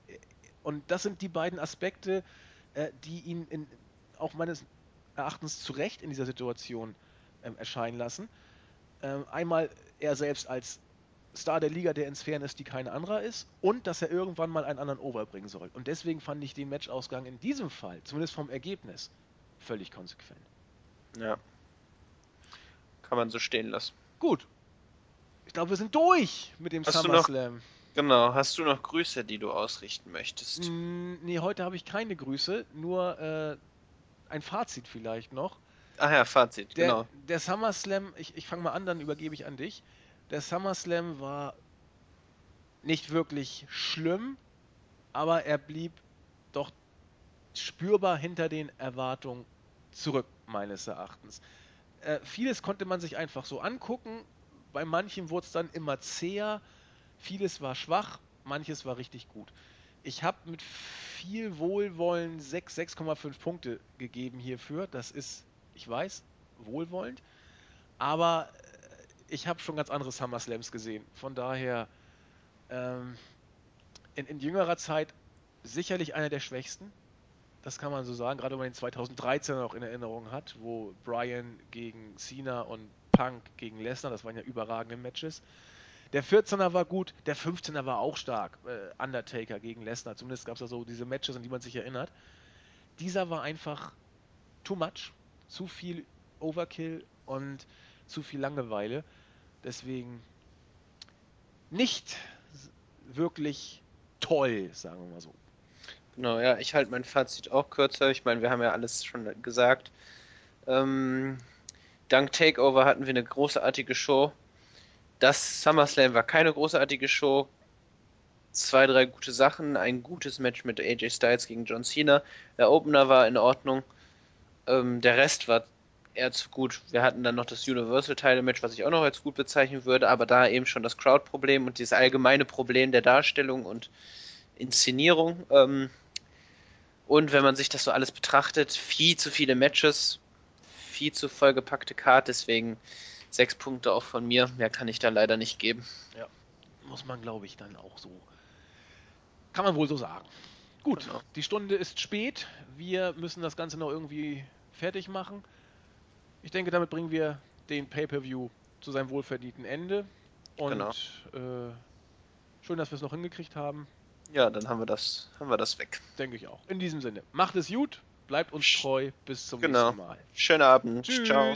Und das sind die beiden Aspekte, äh, die ihn in, auch meines Erachtens zu Recht in dieser Situation ähm, erscheinen lassen. Ähm, einmal er selbst als Star der Liga, der ins Fairness die kein anderer ist, und dass er irgendwann mal einen anderen overbringen soll. Und deswegen fand ich den Matchausgang in diesem Fall, zumindest vom Ergebnis, völlig konsequent. Ja. Kann man so stehen lassen. Gut. Ich glaube, wir sind durch mit dem SummerSlam. Genau. Hast du noch Grüße, die du ausrichten möchtest? Mm, nee, heute habe ich keine Grüße, nur äh, ein Fazit vielleicht noch. Ach ja, Fazit, Der, genau. der SummerSlam, ich, ich fange mal an, dann übergebe ich an dich. Der SummerSlam war nicht wirklich schlimm, aber er blieb doch spürbar hinter den Erwartungen zurück, meines Erachtens. Äh, vieles konnte man sich einfach so angucken. Bei manchen wurde es dann immer zäher. Vieles war schwach, manches war richtig gut. Ich habe mit viel Wohlwollen 6, 6,5 Punkte gegeben hierfür. Das ist, ich weiß, wohlwollend. Aber äh, ich habe schon ganz andere SummerSlams gesehen. Von daher ähm, in, in jüngerer Zeit sicherlich einer der schwächsten. Das kann man so sagen, gerade wenn man den 2013 noch in Erinnerung hat, wo Brian gegen Cena und Punk gegen Lesnar, das waren ja überragende Matches. Der 14er war gut, der 15er war auch stark. Äh, Undertaker gegen Lesnar, zumindest gab es da so diese Matches, an die man sich erinnert. Dieser war einfach too much, zu viel Overkill und zu viel Langeweile. Deswegen nicht wirklich toll, sagen wir mal so. Genau, ja, ich halte mein Fazit auch kürzer. Ich meine, wir haben ja alles schon gesagt. Ähm, dank Takeover hatten wir eine großartige Show. Das SummerSlam war keine großartige Show. Zwei, drei gute Sachen. Ein gutes Match mit AJ Styles gegen John Cena. Der Opener war in Ordnung. Ähm, der Rest war eher zu gut. Wir hatten dann noch das Universal Title Match, was ich auch noch als gut bezeichnen würde, aber da eben schon das Crowd-Problem und dieses allgemeine Problem der Darstellung und Inszenierung. Ähm, und wenn man sich das so alles betrachtet, viel zu viele Matches, viel zu vollgepackte Card, deswegen sechs Punkte auch von mir. Mehr kann ich da leider nicht geben. Ja, muss man, glaube ich, dann auch so. Kann man wohl so sagen. Gut, Genau. die Stunde ist spät. Wir müssen das Ganze noch irgendwie fertig machen. Ich denke, damit bringen wir den Pay-Per-View zu seinem wohlverdienten Ende. Und Genau. äh, schön, dass wir es noch hingekriegt haben. Ja, dann haben wir das, haben wir das weg. Denke ich auch. In diesem Sinne, macht es gut, bleibt uns treu. Bis zum Genau. nächsten Mal. Schönen Abend. Tschüss. Ciao.